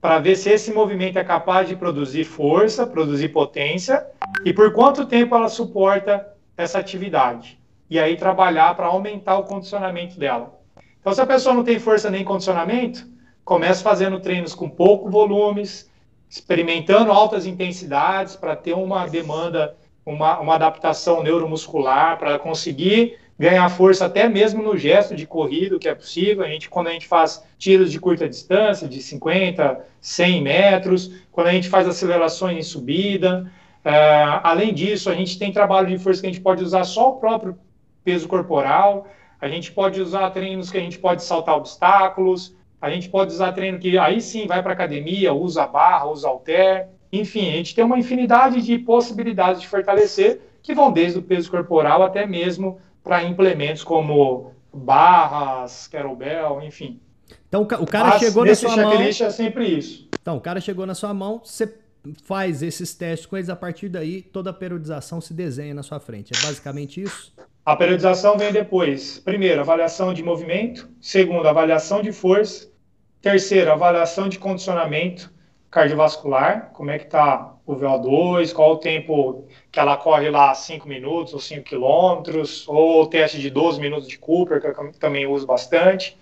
B: para ver se esse movimento é capaz de produzir força, produzir potência, e por quanto tempo ela suporta essa atividade. E aí trabalhar para aumentar o condicionamento dela. Então, se a pessoa não tem força nem condicionamento, comece fazendo treinos com pouco volumes, experimentando altas intensidades para ter uma demanda, uma, uma adaptação neuromuscular, para conseguir ganhar força até mesmo no gesto de corrida, que é possível. A gente, quando a gente faz tiros de curta distância, de 50, 100 metros, quando a gente faz acelerações em subida. Uh, além disso, a gente tem trabalho de força que a gente pode usar só o próprio peso corporal. A gente pode usar treinos que a gente pode saltar obstáculos, a gente pode usar treino que aí sim vai para academia, usa barra, usa halter. Enfim, a gente tem uma infinidade de possibilidades de fortalecer que vão desde o peso corporal até mesmo para implementos como barras, kettlebell, enfim.
A: Então o cara Mas, chegou na sua mão.
B: é sempre isso.
A: Então o cara chegou na sua mão, você faz esses testes com eles, a partir daí toda a periodização se desenha na sua frente. É basicamente isso?
B: A periodização vem depois. Primeiro, avaliação de movimento. Segundo, avaliação de força. Terceiro, avaliação de condicionamento cardiovascular. Como é que está o VO2, qual o tempo que ela corre lá, 5 minutos ou 5 quilômetros, ou o teste de 12 minutos de Cooper, que eu também uso bastante.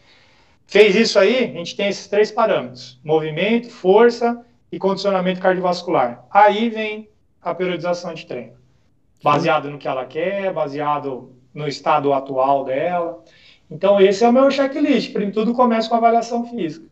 B: Fez isso aí, a gente tem esses três parâmetros: movimento, força e condicionamento cardiovascular. Aí vem a periodização de treino, baseado no que ela quer, baseado no estado atual dela. Então, esse é o meu checklist. Primeiro tudo começa com avaliação física.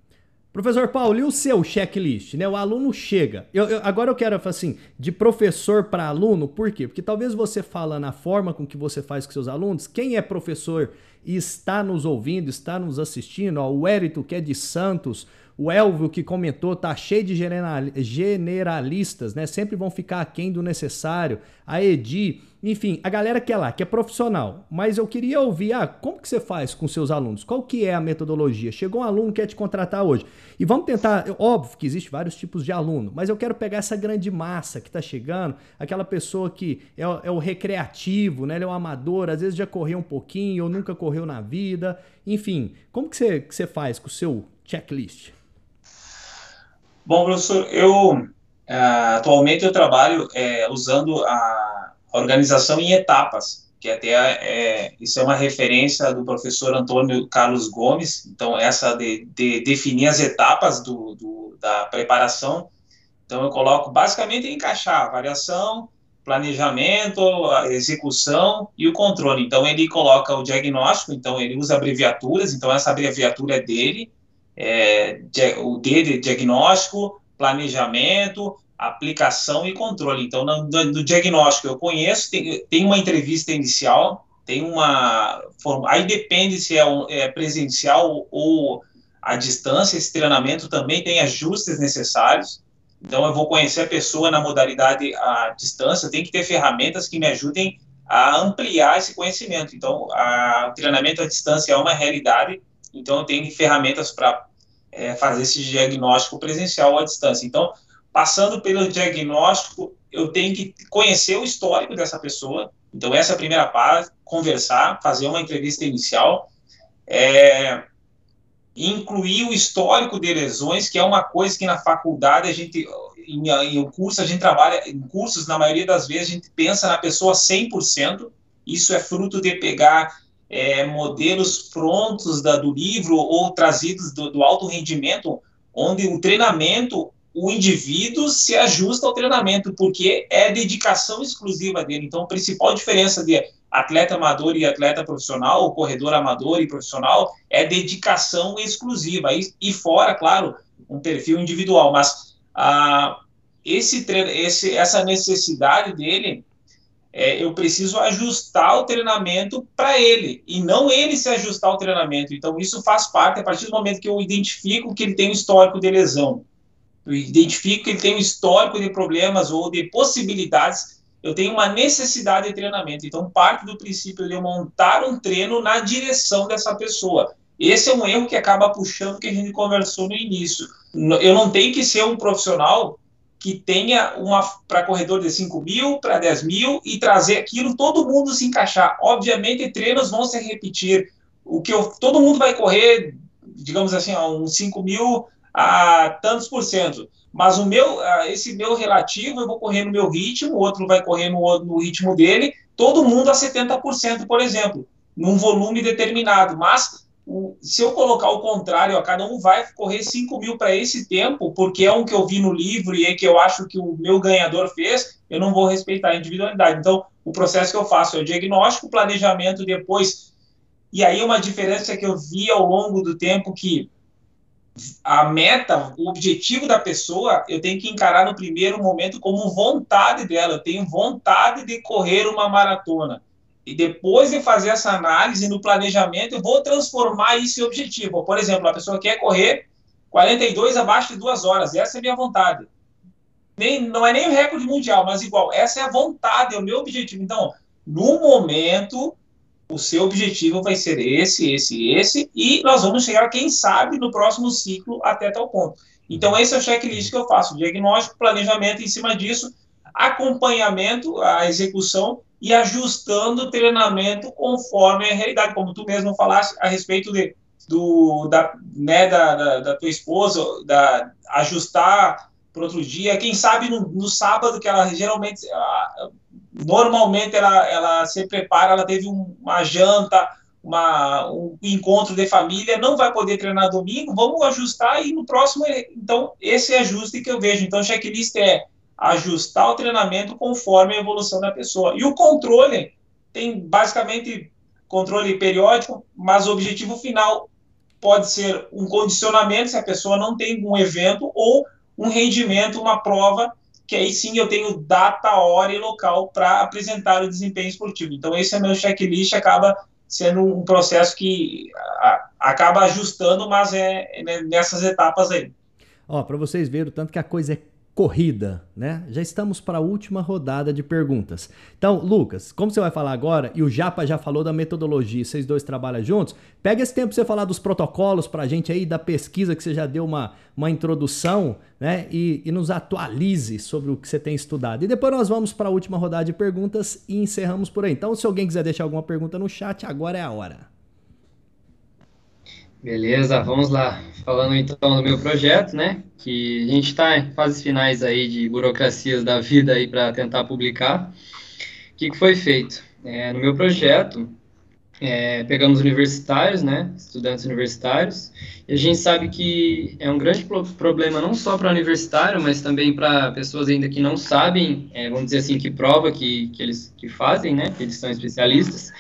A: Professor Paulo, e o seu checklist? Né? O aluno chega. Eu, eu, agora eu quero, assim, de professor para aluno, por quê? Porque talvez você fala na forma com que você faz com seus alunos, quem é professor e está nos ouvindo, está nos assistindo, ó, o Érito, que é de Santos, o Elvio que comentou, tá cheio de generalistas, né? Sempre vão ficar aquém do necessário. A Edi, enfim, a galera que é lá, que é profissional. Mas eu queria ouvir, ah, como que você faz com seus alunos? Qual que é a metodologia? Chegou um aluno que quer te contratar hoje. E vamos tentar, óbvio que existe vários tipos de aluno, mas eu quero pegar essa grande massa que está chegando, aquela pessoa que é, é, o recreativo, né? Ele é o amador, às vezes já correu um pouquinho ou nunca correu na vida. Enfim, como que você, que você faz com o seu checklist?
C: Bom, professor, eu é, atualmente eu trabalho é, usando a organização em etapas, que até é, isso é uma referência do professor Antônio Carlos Gomes. Então, essa de, de definir as etapas do, do, da preparação. Então, eu coloco basicamente encaixar variação, planejamento, execução e o controle. Então, ele coloca o diagnóstico, então ele usa abreviaturas, então essa abreviatura é dele, é, o D de diagnóstico, planejamento, aplicação e controle. Então, no, no diagnóstico eu conheço, tem, tem, uma entrevista inicial, tem uma. Aí depende se é, um, é presencial ou à distância, esse treinamento também tem ajustes necessários. Então, eu vou conhecer a pessoa na modalidade à distância, tem que ter ferramentas que me ajudem a ampliar esse conhecimento. Então, a, o treinamento à distância é uma realidade, então eu tenho ferramentas para é, fazer esse diagnóstico presencial à distância. Então, passando pelo diagnóstico, eu tenho que conhecer o histórico dessa pessoa. Então, essa é a primeira parte, conversar, fazer uma entrevista inicial, é, incluir o histórico de lesões, que é uma coisa que na faculdade a gente, em, em curso, a gente trabalha, em cursos, na maioria das vezes, a gente pensa na pessoa 100%, isso é fruto de pegar é, modelos prontos da, do livro ou trazidos do, do alto rendimento, onde o treinamento, o indivíduo se ajusta ao treinamento, porque é dedicação exclusiva dele. Então, a principal diferença de atleta amador e atleta profissional, ou corredor amador e profissional, é dedicação exclusiva. E, e fora, claro, um perfil individual. Mas ah, esse, esse, essa necessidade dele é, eu preciso ajustar o treinamento para ele e não ele se ajustar ao treinamento. Então, isso faz parte a partir do momento que eu identifico que ele tem um histórico de lesão, eu identifico que ele tem um histórico de problemas ou de possibilidades, eu tenho uma necessidade de treinamento. Então, parte do princípio de eu montar um treino na direção dessa pessoa. Esse é um erro que acaba puxando que a gente conversou no início. Eu não tenho que ser um profissional que tenha uma para corredor de 5 mil, para 10 mil e trazer aquilo, todo mundo se encaixar. Obviamente, treinos vão se repetir. O que eu, todo mundo vai correr, digamos assim, uns 5 mil a tantos por cento. Mas o meu, esse meu relativo, eu vou correr no meu ritmo, o outro vai correr no, no ritmo dele, todo mundo a 70%, por exemplo, num volume determinado. Mas o, se eu colocar o contrário, ó, cada um vai correr 5 mil para esse tempo, porque é um que eu vi no livro e é que eu acho que o meu ganhador fez, eu não vou respeitar a individualidade. Então, o processo que eu faço é o diagnóstico, planejamento depois. E aí, uma diferença que eu vi ao longo do tempo que a meta, o objetivo da pessoa, eu tenho que encarar no primeiro momento como vontade dela. Eu tenho vontade de correr uma maratona. E depois de fazer essa análise no planejamento, eu vou transformar isso em objetivo. Por exemplo, a pessoa quer correr 42 abaixo de duas horas. Essa é a minha vontade. Nem, não é nem o recorde mundial, mas igual. Essa é a vontade, é o meu objetivo. Então, no momento, o seu objetivo vai ser esse, esse, esse, e nós vamos chegar, quem sabe, no próximo ciclo até tal ponto. Então, esse é o checklist que eu faço: diagnóstico, planejamento em cima disso, acompanhamento, a execução e ajustando o treinamento conforme a realidade, como tu mesmo falaste a respeito de, do, da, né, da, da, da tua esposa, da, ajustar para outro dia, quem sabe no, no, sábado, que ela geralmente, ela, normalmente ela, ela se prepara, ela teve um, uma janta, uma, um encontro de família, não vai poder treinar domingo, vamos ajustar e no próximo, então, esse ajuste que eu vejo. Então, checklist é ajustar o treinamento conforme a evolução da pessoa. E o controle tem basicamente controle periódico, mas o objetivo final pode ser um condicionamento se a pessoa não tem um evento ou um rendimento, uma prova, que aí sim eu tenho data, hora e local para apresentar o desempenho esportivo. Então esse é meu checklist, acaba sendo um processo que acaba ajustando, mas é, é nessas etapas aí.
A: Ó, para vocês verem o tanto que a coisa é corrida, né? Já estamos para a última rodada de perguntas. Então, Lucas, como você vai falar agora, e o Japa já falou da metodologia, vocês dois trabalham juntos, pega esse tempo para você falar dos protocolos para a gente aí, da pesquisa que você já deu uma, uma introdução, né? E, e nos atualize sobre o que você tem estudado. E depois nós vamos para a última rodada de perguntas e encerramos por aí. Então, se alguém quiser deixar alguma pergunta no chat, agora é a hora.
D: Beleza, vamos lá. Falando então do meu projeto, né? Que a gente está em fases finais aí de burocracias da vida aí para tentar publicar. O que, que foi feito? É, no meu projeto, é, pegamos universitários, né? Estudantes universitários. E a gente sabe que é um grande problema não só para universitário, mas também para pessoas ainda que não sabem, é, vamos dizer assim, que prova que, que eles que fazem, né? Que eles são especialistas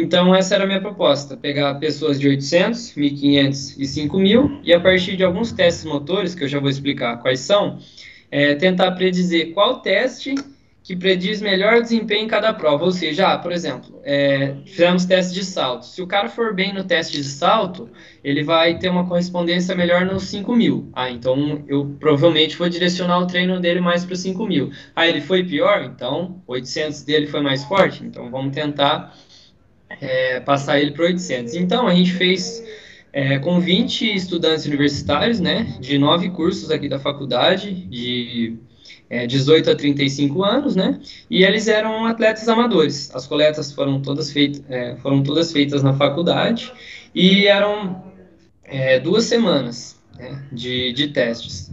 D: então, essa era a minha proposta: pegar pessoas de 800, 1500 e 5000 e, a partir de alguns testes motores, que eu já vou explicar quais são, é, tentar predizer qual teste que prediz melhor desempenho em cada prova. Ou seja, ah, por exemplo, é, fizemos teste de salto. Se o cara for bem no teste de salto, ele vai ter uma correspondência melhor nos 5000. Ah, então eu provavelmente vou direcionar o treino dele mais para os 5000. Ah, ele foi pior? Então 800 dele foi mais forte. Então vamos tentar é, passar ele para 800. Então, a gente fez é, com 20 estudantes universitários, né, de nove cursos aqui da faculdade, de é, 18 a 35 anos, né, e eles eram atletas amadores. As coletas foram todas, feitas, é, foram todas feitas na faculdade e eram é, duas semanas né, de, de testes.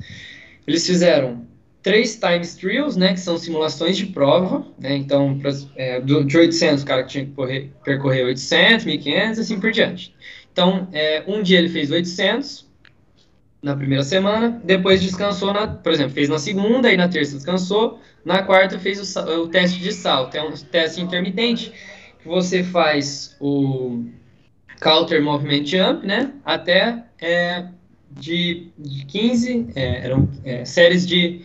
D: Eles fizeram três times trials, né, que são simulações de prova, né, então, é, do, de 800, o cara tinha que correr, percorrer 800, 1500, assim por diante. Então, é, um dia ele fez 800 na primeira semana, depois descansou, na, por exemplo, fez na segunda, e na terça descansou, na quarta fez o, o teste de salto, é um teste intermitente, que você faz o counter movement jump, né, até é, de, de 15, é, eram é, séries de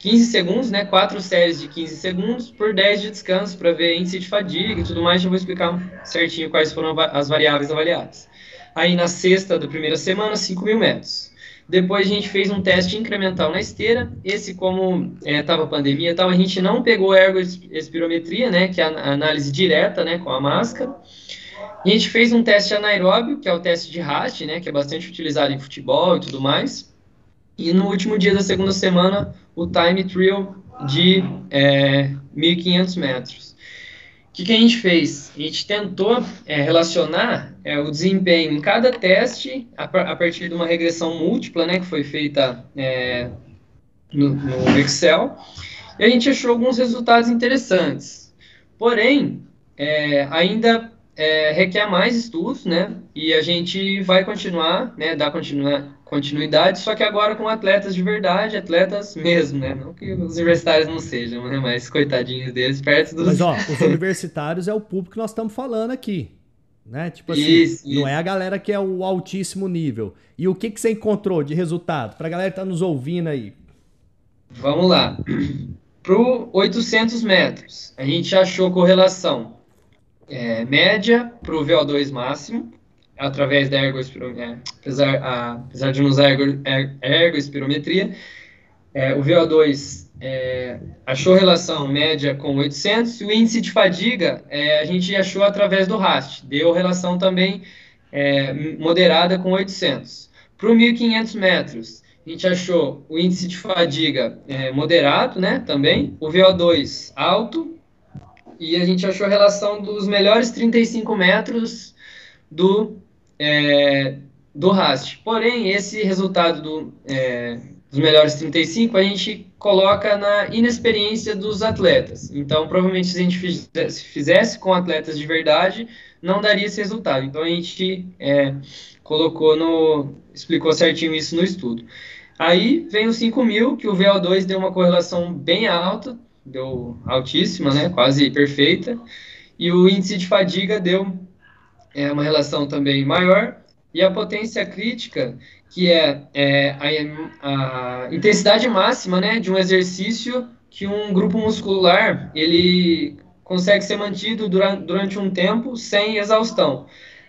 D: 15 segundos, né? Quatro séries de 15 segundos por 10 de descanso para ver índice de fadiga e tudo mais. Já vou explicar certinho quais foram as variáveis avaliadas. Aí na sexta da primeira semana, 5 mil metros. Depois a gente fez um teste incremental na esteira. Esse, como estava é, pandemia tal, a gente não pegou ergoespirometria, né? Que é a análise direta, né? Com a máscara. A gente fez um teste anaeróbio, que é o teste de RAT, né? Que é bastante utilizado em futebol e tudo mais. E no último dia da segunda semana, o time trial de é, 1.500 metros. O que, que, a gente fez? A gente tentou é, relacionar é, o desempenho em cada teste a, a, partir de uma regressão múltipla, né, que foi feita é, no, no, Excel, e a gente achou alguns resultados interessantes. Porém, é, ainda é, requer mais estudos, né, e a gente vai continuar, né, dar continuar, continuidade, só que agora com atletas de verdade, atletas mesmo, né? Não que os universitários não sejam, né? Mas coitadinhos deles, perto dos.
A: Mas ó, os universitários é o público que nós estamos falando aqui. Né? Tipo assim, isso, não isso. é a galera que é o altíssimo nível. E o que, que você encontrou de resultado? Pra galera que tá nos ouvindo aí.
D: Vamos lá. Pro 800 metros, a gente achou correlação é, média pro VO2 máximo, através da ergoespirometria, é, apesar, a, apesar de não usar ergo, er, ergoespirometria, é, o VO2 é, achou relação média com 800 e o índice de fadiga é, a gente achou através do RAST, deu relação também é, moderada com 800. Para o 1.500 metros, a gente achou o índice de fadiga é, moderado, né, também, o VO2 alto, e a gente achou a relação dos melhores 35 metros do, é, do RAST. Porém, esse resultado do, é, dos melhores 35 a gente coloca na inexperiência dos atletas. Então, provavelmente, se a gente fizesse, fizesse com atletas de verdade, não daria esse resultado. Então, a gente é, colocou no. explicou certinho isso no estudo. Aí vem o 5 mil, que o VO2 deu uma correlação bem alta, deu altíssima, né, quase perfeita, e o índice de fadiga deu é, uma relação também maior, e a potência crítica, que é, é a, a, intensidade máxima né, de um exercício que um grupo muscular ele consegue ser mantido durante, durante um tempo sem exaustão.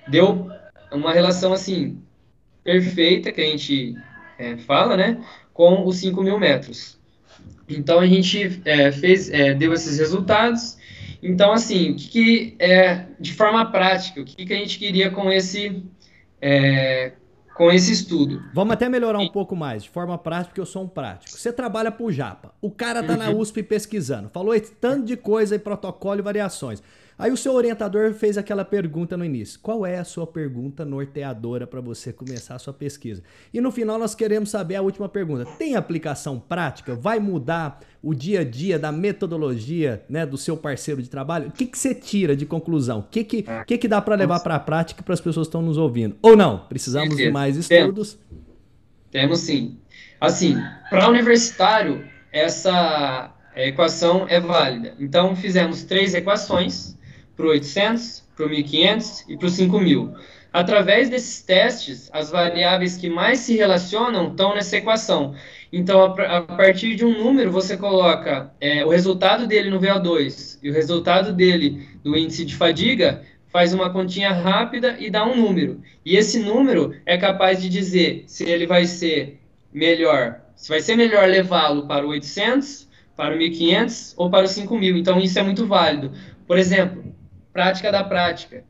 D: Deu uma relação assim perfeita que a gente é, fala, né, com os 5 mil metros. Então a gente é, fez, é, deu esses resultados. Então assim, o que, que é de forma prática, o que, que a gente queria com esse é, com esse estudo?
A: Vamos até melhorar um pouco mais, de forma prática, porque eu sou um prático. Você trabalha pro Japa, o cara tá uhum. na USP pesquisando, falou tanto de coisa e protocolo e variações. Aí o seu orientador fez aquela pergunta no início: qual é a sua pergunta norteadora para você começar a sua pesquisa? E no final nós queremos saber a última pergunta: tem aplicação prática? Vai mudar o dia a dia da metodologia né, do seu parceiro de trabalho? O que, que você tira de conclusão? O que, que, que, que dá para levar para a prática para as pessoas que estão nos ouvindo? Ou não? Precisamos de mais estudos?
D: Temos sim. Assim, para universitário, essa equação é válida. Então, fizemos três equações para o 800, para o 1500 e para o 5000. Através desses testes, as variáveis que mais se relacionam estão nessa equação. Então, a, a partir de um número, você coloca é, o resultado dele no VO2 e o resultado dele do índice de fadiga, faz uma continha rápida e dá um número. E esse número é capaz de dizer se ele vai ser melhor, se vai ser melhor levá-lo para o 800, para o 1500 ou para o 5000. Então, isso é muito válido. Por exemplo, prática da prática.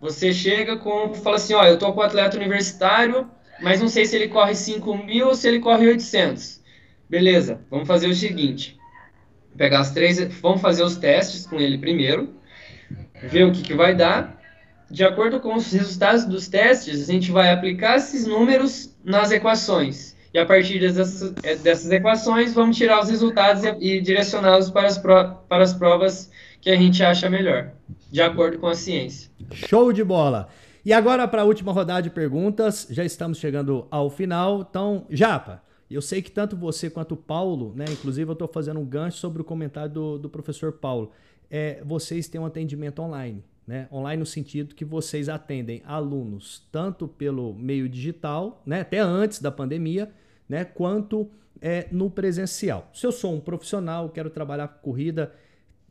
D: Você chega com, fala assim, ó, eu tô com um atleta universitário, mas não sei se ele corre 5 mil ou se ele corre 800. Beleza, vamos fazer o seguinte, pegar as três, vamos fazer os testes com ele primeiro, ver o que, que vai dar. De acordo com os resultados dos testes, a gente vai aplicar esses números nas equações. E a partir dessas, dessas equações, vamos tirar os resultados e, e direcioná-los para, as para as provas que a gente acha melhor, de acordo com a ciência.
A: Show de bola! E agora para a última rodada de perguntas, já estamos chegando ao final. Então, Japa, eu sei que tanto você quanto o Paulo, né? Inclusive eu estou fazendo um gancho sobre o comentário do, do professor Paulo. É, vocês têm um atendimento online, né? Online no sentido que vocês atendem alunos tanto pelo meio digital, né? Até antes da pandemia, né? Quanto é, no presencial. Se eu sou um profissional, quero trabalhar com corrida,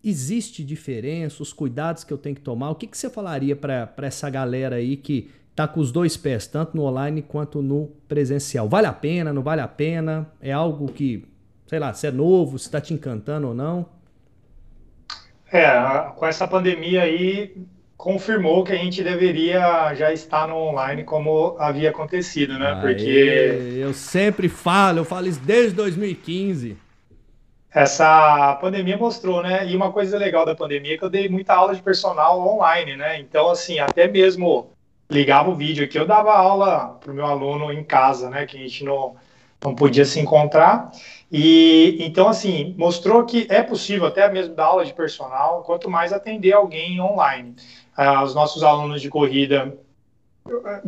A: Existe diferença, os cuidados que eu tenho que tomar? O que, que você falaria para essa galera aí que tá com os dois pés, tanto no online quanto no presencial? Vale a pena, não vale a pena? É algo que, sei lá, se é novo, se está te encantando ou não?
B: É, com essa pandemia aí, confirmou que a gente deveria já estar no online como havia acontecido, né?
A: Aê, Porque. Eu sempre falo, eu falo isso desde 2015
B: essa pandemia mostrou, né? E uma coisa legal da pandemia é que eu dei muita aula de personal online, né? Então, assim, até mesmo ligava o vídeo aqui, eu dava aula para o meu aluno em casa, né? Que a gente não, não podia se encontrar. E então, assim, mostrou que é possível até mesmo dar aula de personal, quanto mais atender alguém online. Ah, os nossos alunos de corrida,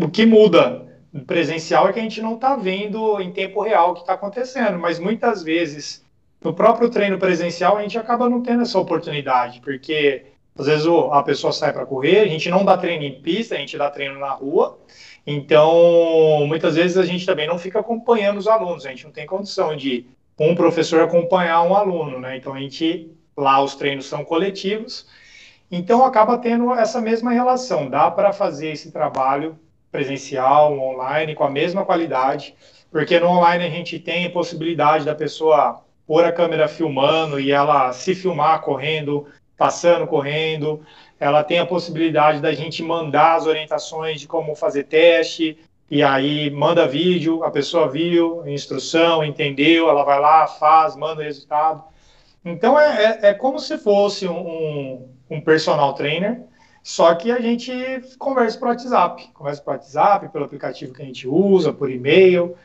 B: o que muda presencial é que a gente não está vendo em tempo real o que está acontecendo, mas muitas vezes no próprio treino presencial a gente acaba não tendo essa oportunidade, porque às vezes a pessoa sai para correr, a gente não dá treino em pista, a gente dá treino na rua, então muitas vezes a gente também não fica acompanhando os alunos, a gente não tem condição de um professor acompanhar um aluno, né? Então a gente lá os treinos são coletivos, então acaba tendo essa mesma relação, dá para fazer esse trabalho presencial, online, com a mesma qualidade, porque no online a gente tem a possibilidade da pessoa pôr a câmera filmando e ela se filmar correndo, passando, correndo. Ela tem a possibilidade da gente mandar as orientações de como fazer teste, e aí manda vídeo, a pessoa viu, instrução, entendeu, ela vai lá, faz, manda o resultado. Então é, é, é como se fosse um, um, personal trainer, só que a gente conversa por WhatsApp, conversa por WhatsApp, pelo aplicativo que a gente usa, por e-mail,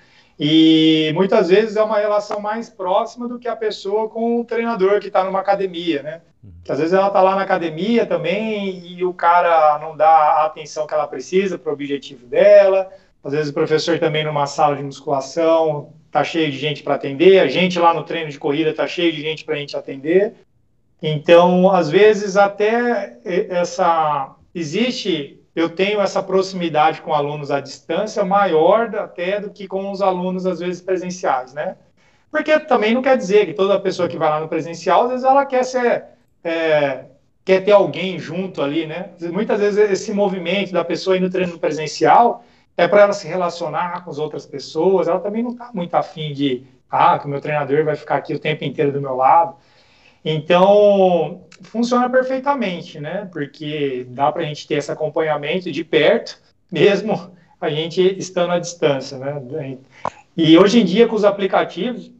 B: e muitas vezes é uma relação mais próxima do que a pessoa com o treinador que está numa academia, né? Que às vezes ela está lá na academia também e o cara não dá a atenção que ela precisa para o objetivo dela. Às vezes o professor também numa sala de musculação tá cheio de gente para atender, a gente lá no treino de corrida tá cheio de gente para a gente atender. Então, às vezes até essa existe eu tenho essa proximidade com alunos à distância maior até do que com os alunos, às vezes, presenciais, né? Porque também não quer dizer que toda pessoa que vai lá no presencial, às vezes ela quer ser, é, quer ter alguém junto ali, né? Muitas vezes esse movimento da pessoa ir no treino presencial é para ela se relacionar com as outras pessoas, ela também não está muito afim de, ah, que o meu treinador vai ficar aqui o tempo inteiro do meu lado. Então, funciona perfeitamente, né? Porque dá para a gente ter esse acompanhamento de perto, mesmo a gente estando à distância, né? E hoje em dia, com os aplicativos,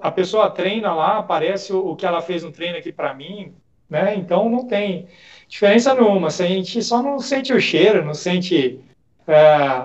B: a pessoa treina lá, aparece o, que ela fez no treino aqui para mim, né? Então, não tem diferença nenhuma. Se a gente só não sente o cheiro, não sente é,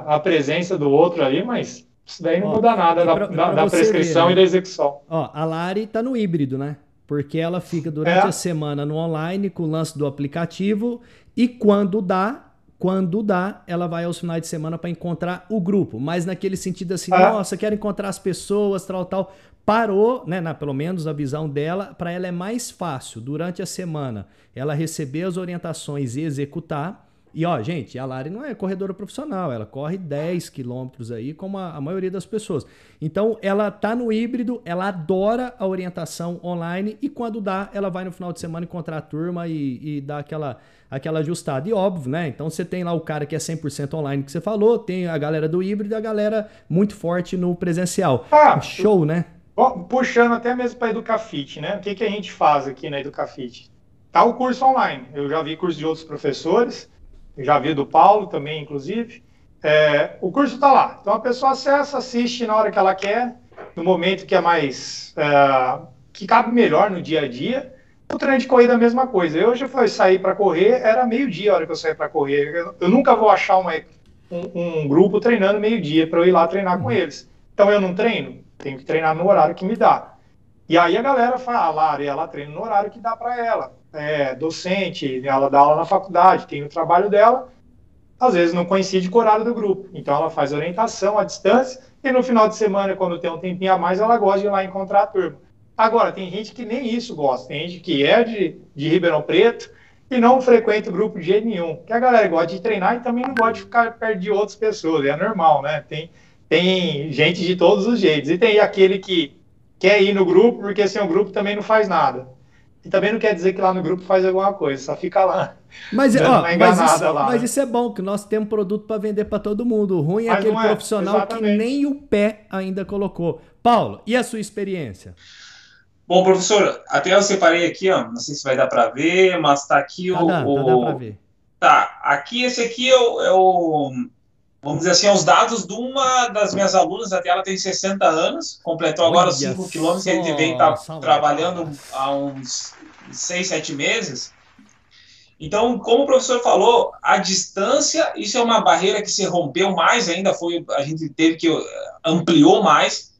B: a presença do outro ali, mas isso daí não ó, muda nada da, pra, da, prescrição ver, né? e da execução.
A: Ó, a Lari está no híbrido, né? Porque ela fica durante é. a semana no online com o lance do aplicativo e quando dá, quando dá, ela vai aos finais de semana para encontrar o grupo, mas naquele sentido assim, é. nossa, quero encontrar as pessoas, tal, tal. Parou, né, na, pelo menos a visão dela, para ela é mais fácil durante a semana ela receber as orientações e executar e ó, gente, a Lari não é corredora profissional, ela corre 10 quilômetros aí, como a, a, maioria das pessoas. Então, ela tá no híbrido, ela adora a orientação online e quando dá, ela vai no final de semana encontrar a turma e, e dá aquela, aquela ajustada. E óbvio, né? Então, você tem lá o cara que é 100% online que você falou, tem a galera do híbrido e a galera muito forte no presencial. Ah, Show, né?
B: Puxando até mesmo para Educafit, né? O que, que a gente faz aqui na Educafit? Tá o curso online. Eu já vi curso de outros professores já vi do Paulo também, inclusive. É, o curso está lá. Então a pessoa acessa, assiste na hora que ela quer, no momento que é mais. É, que cabe melhor no dia a dia. O treino de corrida é a mesma coisa. Eu já fui sair para correr, era meio-dia a hora que eu saí para correr. Eu, eu, nunca vou achar uma, um, um, grupo treinando meio-dia para eu ir lá treinar com eles. Então eu não treino, tenho que treinar no horário que me dá. E aí a galera fala, ah, ela treina no horário que dá para ela é, docente, ela dá aula na faculdade, tem o trabalho dela, às vezes não coincide com o horário do grupo. Então ela faz orientação à distância e no final de semana, quando tem um tempinho a mais, ela gosta de ir lá encontrar a turma. Agora, tem gente que nem isso gosta, tem gente que é de, de Ribeirão Preto e não frequenta o grupo de jeito nenhum. Que a galera gosta de treinar e também não gosta de ficar perto de outras pessoas, é normal, né? Tem, tem gente de todos os jeitos. E tem aquele que quer ir no grupo porque sem o grupo também não faz nada. E também não quer dizer que lá no grupo faz alguma coisa, só fica lá.
A: Mas, ó, mas, isso, lá, mas né? isso, é bom, que nós temos produto para vender para todo mundo. O ruim é aquele é, profissional exatamente. que nem o pé ainda colocou. Paulo, e a sua experiência?
C: Bom, professor, até eu separei aqui, ó, não sei se vai dar para ver, mas tá aqui tá o... O... Tá, dá para ver. Tá, aqui esse aqui é o, é o vamos dizer assim, os dados de uma das minhas alunas, até ela tem 60 anos, completou agora os 5 quilômetros, e ele vem tá trabalhando há uns 6, 7 meses. Então, como o professor falou, a distância, isso é uma barreira que se rompeu mais ainda, foi a gente teve que ampliou mais,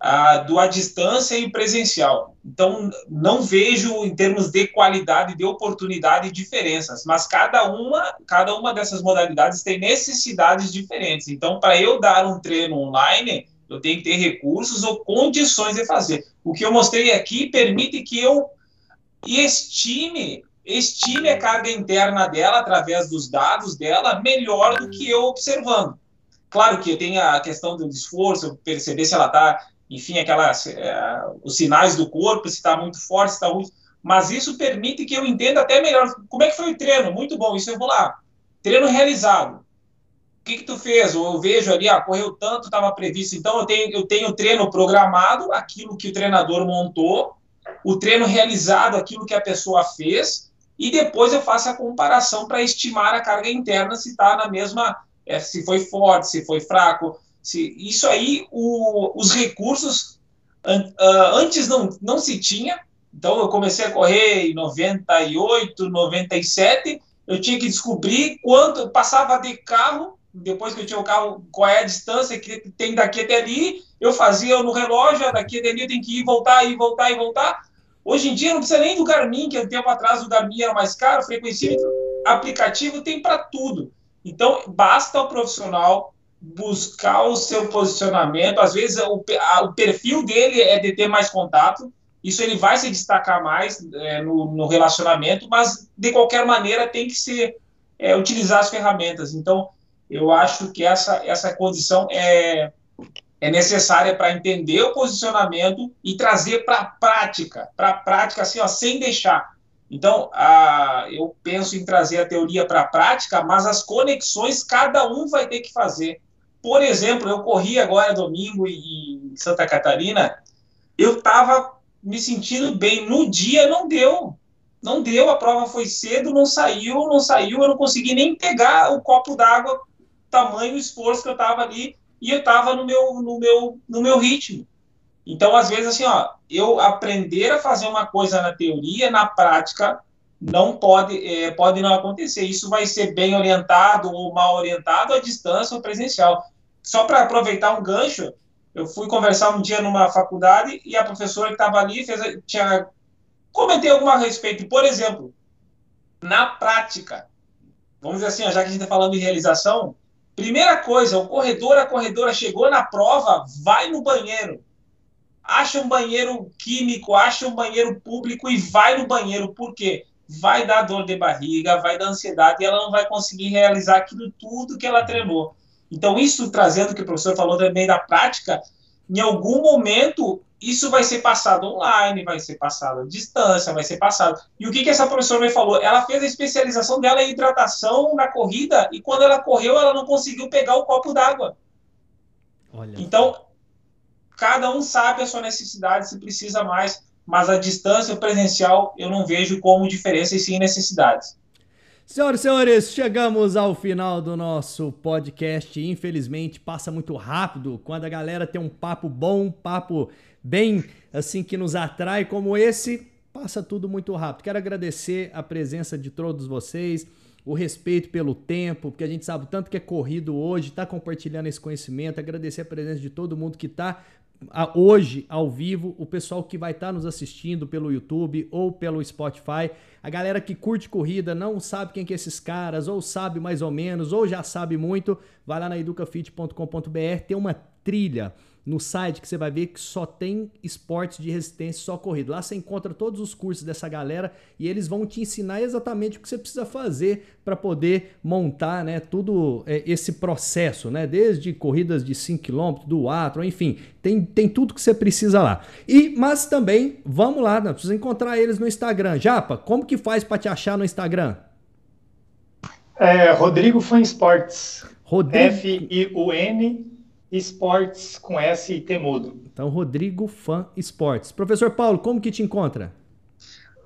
C: ah, do à distância e presencial. Então, não vejo em termos de qualidade, de oportunidade, diferenças, mas cada uma, cada uma dessas modalidades tem necessidades diferentes. Então, para eu dar um treino online, eu tenho que ter recursos ou condições de fazer. O que eu mostrei aqui permite que eu estime estime a carga interna dela através dos dados dela melhor do que eu observando. Claro que tem a questão do esforço, perceber se ela está enfim, aquelas, é, os sinais do corpo, se está muito forte, se está ruim. Mas isso permite que eu entenda até melhor como é que foi o treino. Muito bom, isso eu vou lá. Treino realizado. que, que tu fez? Eu vejo ali, ah, correu tanto, estava previsto. Então, eu tenho, eu tenho o treino programado, aquilo que o treinador montou, o treino realizado, aquilo que a pessoa fez, e depois eu faço a comparação para estimar a carga interna se está na mesma, é, se foi forte, se foi fraco. Se, isso aí, o, os recursos an, uh, antes não, não se tinha. Então, eu comecei a correr em 98, 97. Eu tinha que descobrir quanto passava de carro depois que eu tinha o carro, qual é a distância que tem daqui até ali, eu fazia no relógio, daqui até ali eu tenho que ir, voltar, ir, voltar e voltar. Hoje em dia não precisa nem do Garmin, que um tempo atrás o Garmin era mais caro, frequencímetro, aplicativo tem para tudo. Então, basta o profissional buscar o seu posicionamento, às vezes o, a, o perfil dele é de ter mais contato, isso ele vai se destacar mais é, no, no, relacionamento, mas de qualquer maneira tem que ser é, utilizar as ferramentas. Então, eu acho que essa, essa condição é, é necessária para entender o posicionamento e trazer para a prática, para a prática, assim, ó, sem deixar. Então, a, eu penso em trazer a teoria para a prática, mas as conexões cada um vai ter que fazer. Por exemplo, eu corri agora domingo em Santa Catarina, eu estava me sentindo bem. No dia não deu. Não deu, a prova foi cedo, não saiu, não saiu, eu não consegui nem pegar o copo d'água tamanho esforço que eu estava ali e eu estava no meu, no, meu, no meu ritmo. Então, às vezes, assim, ó, eu aprender a fazer uma coisa na teoria, na prática, não pode, é, pode não acontecer. Isso vai ser bem orientado ou mal orientado à distância ou presencial. Só para aproveitar um gancho, eu fui conversar um dia numa faculdade e a professora que estava ali fez, tinha comentei alguma a respeito. Por exemplo, na prática, vamos dizer assim, já que a gente está falando de realização, Primeira coisa, o corredor, a corredora chegou na prova, vai no banheiro. Acha um banheiro químico, acha um banheiro público e vai no banheiro. Por quê? Vai dar dor de barriga, vai dar ansiedade e ela não vai conseguir realizar aquilo tudo que ela treinou. Então, isso trazendo o que o professor falou também da prática, em algum momento isso vai ser passado online, vai ser passado à distância, vai ser passado. E o que, que essa professora me falou? Ela fez a especialização dela em hidratação na corrida e quando ela correu, ela não conseguiu pegar o copo d'água. Então, cada um sabe a sua necessidade, se precisa mais, mas a distância presencial eu não vejo como diferença e sim necessidades.
A: Senhoras e senhores, chegamos ao final do nosso podcast. Infelizmente, passa muito rápido quando a galera tem um papo bom, um papo bem assim que nos atrai como esse, passa tudo muito rápido. Quero agradecer a presença de todos vocês, o respeito pelo tempo, porque a gente sabe o tanto que é corrido hoje, está compartilhando esse conhecimento, agradecer a presença de todo mundo que está hoje ao vivo, o pessoal que vai estar tá nos assistindo pelo YouTube ou pelo Spotify, a galera que curte corrida, não sabe quem que é esses caras, ou sabe mais ou menos, ou já sabe muito, vai lá na educafit.com.br, tem uma trilha no site que você vai ver que só tem esportes de resistência, só corrida. Lá você encontra todos os cursos dessa galera e eles vão te ensinar exatamente o que você precisa fazer para poder montar, né, tudo é, esse processo, né, desde corridas de 5 km, do atro, enfim, tem, tem tudo que você precisa lá. E mas também, vamos lá, né, precisa encontrar eles no Instagram. Japa, como que faz para te achar no Instagram?
B: É, Rodrigo Fan Sports. Rodrigo... F-I-U-N Esportes com S e T mudo.
A: Então, Rodrigo Fan Esportes. Professor Paulo, como que te encontra?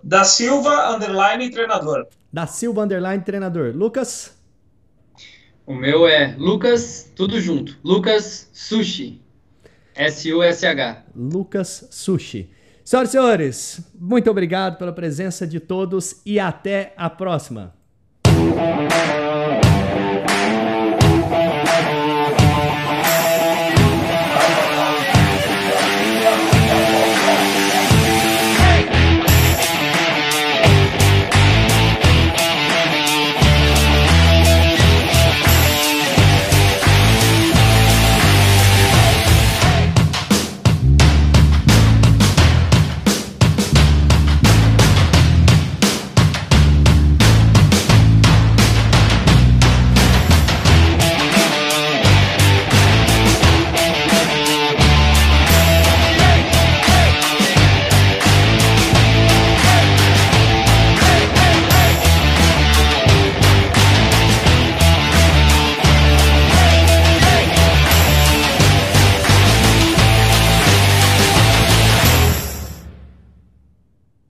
C: Da Silva Underline Treinador.
A: Da Silva Underline Treinador. Lucas?
D: O meu é Lucas, tudo junto. Lucas Sushi. S-U-S-H.
A: Lucas Sushi. Senhoras e senhores, muito obrigado pela presença de todos e até a próxima.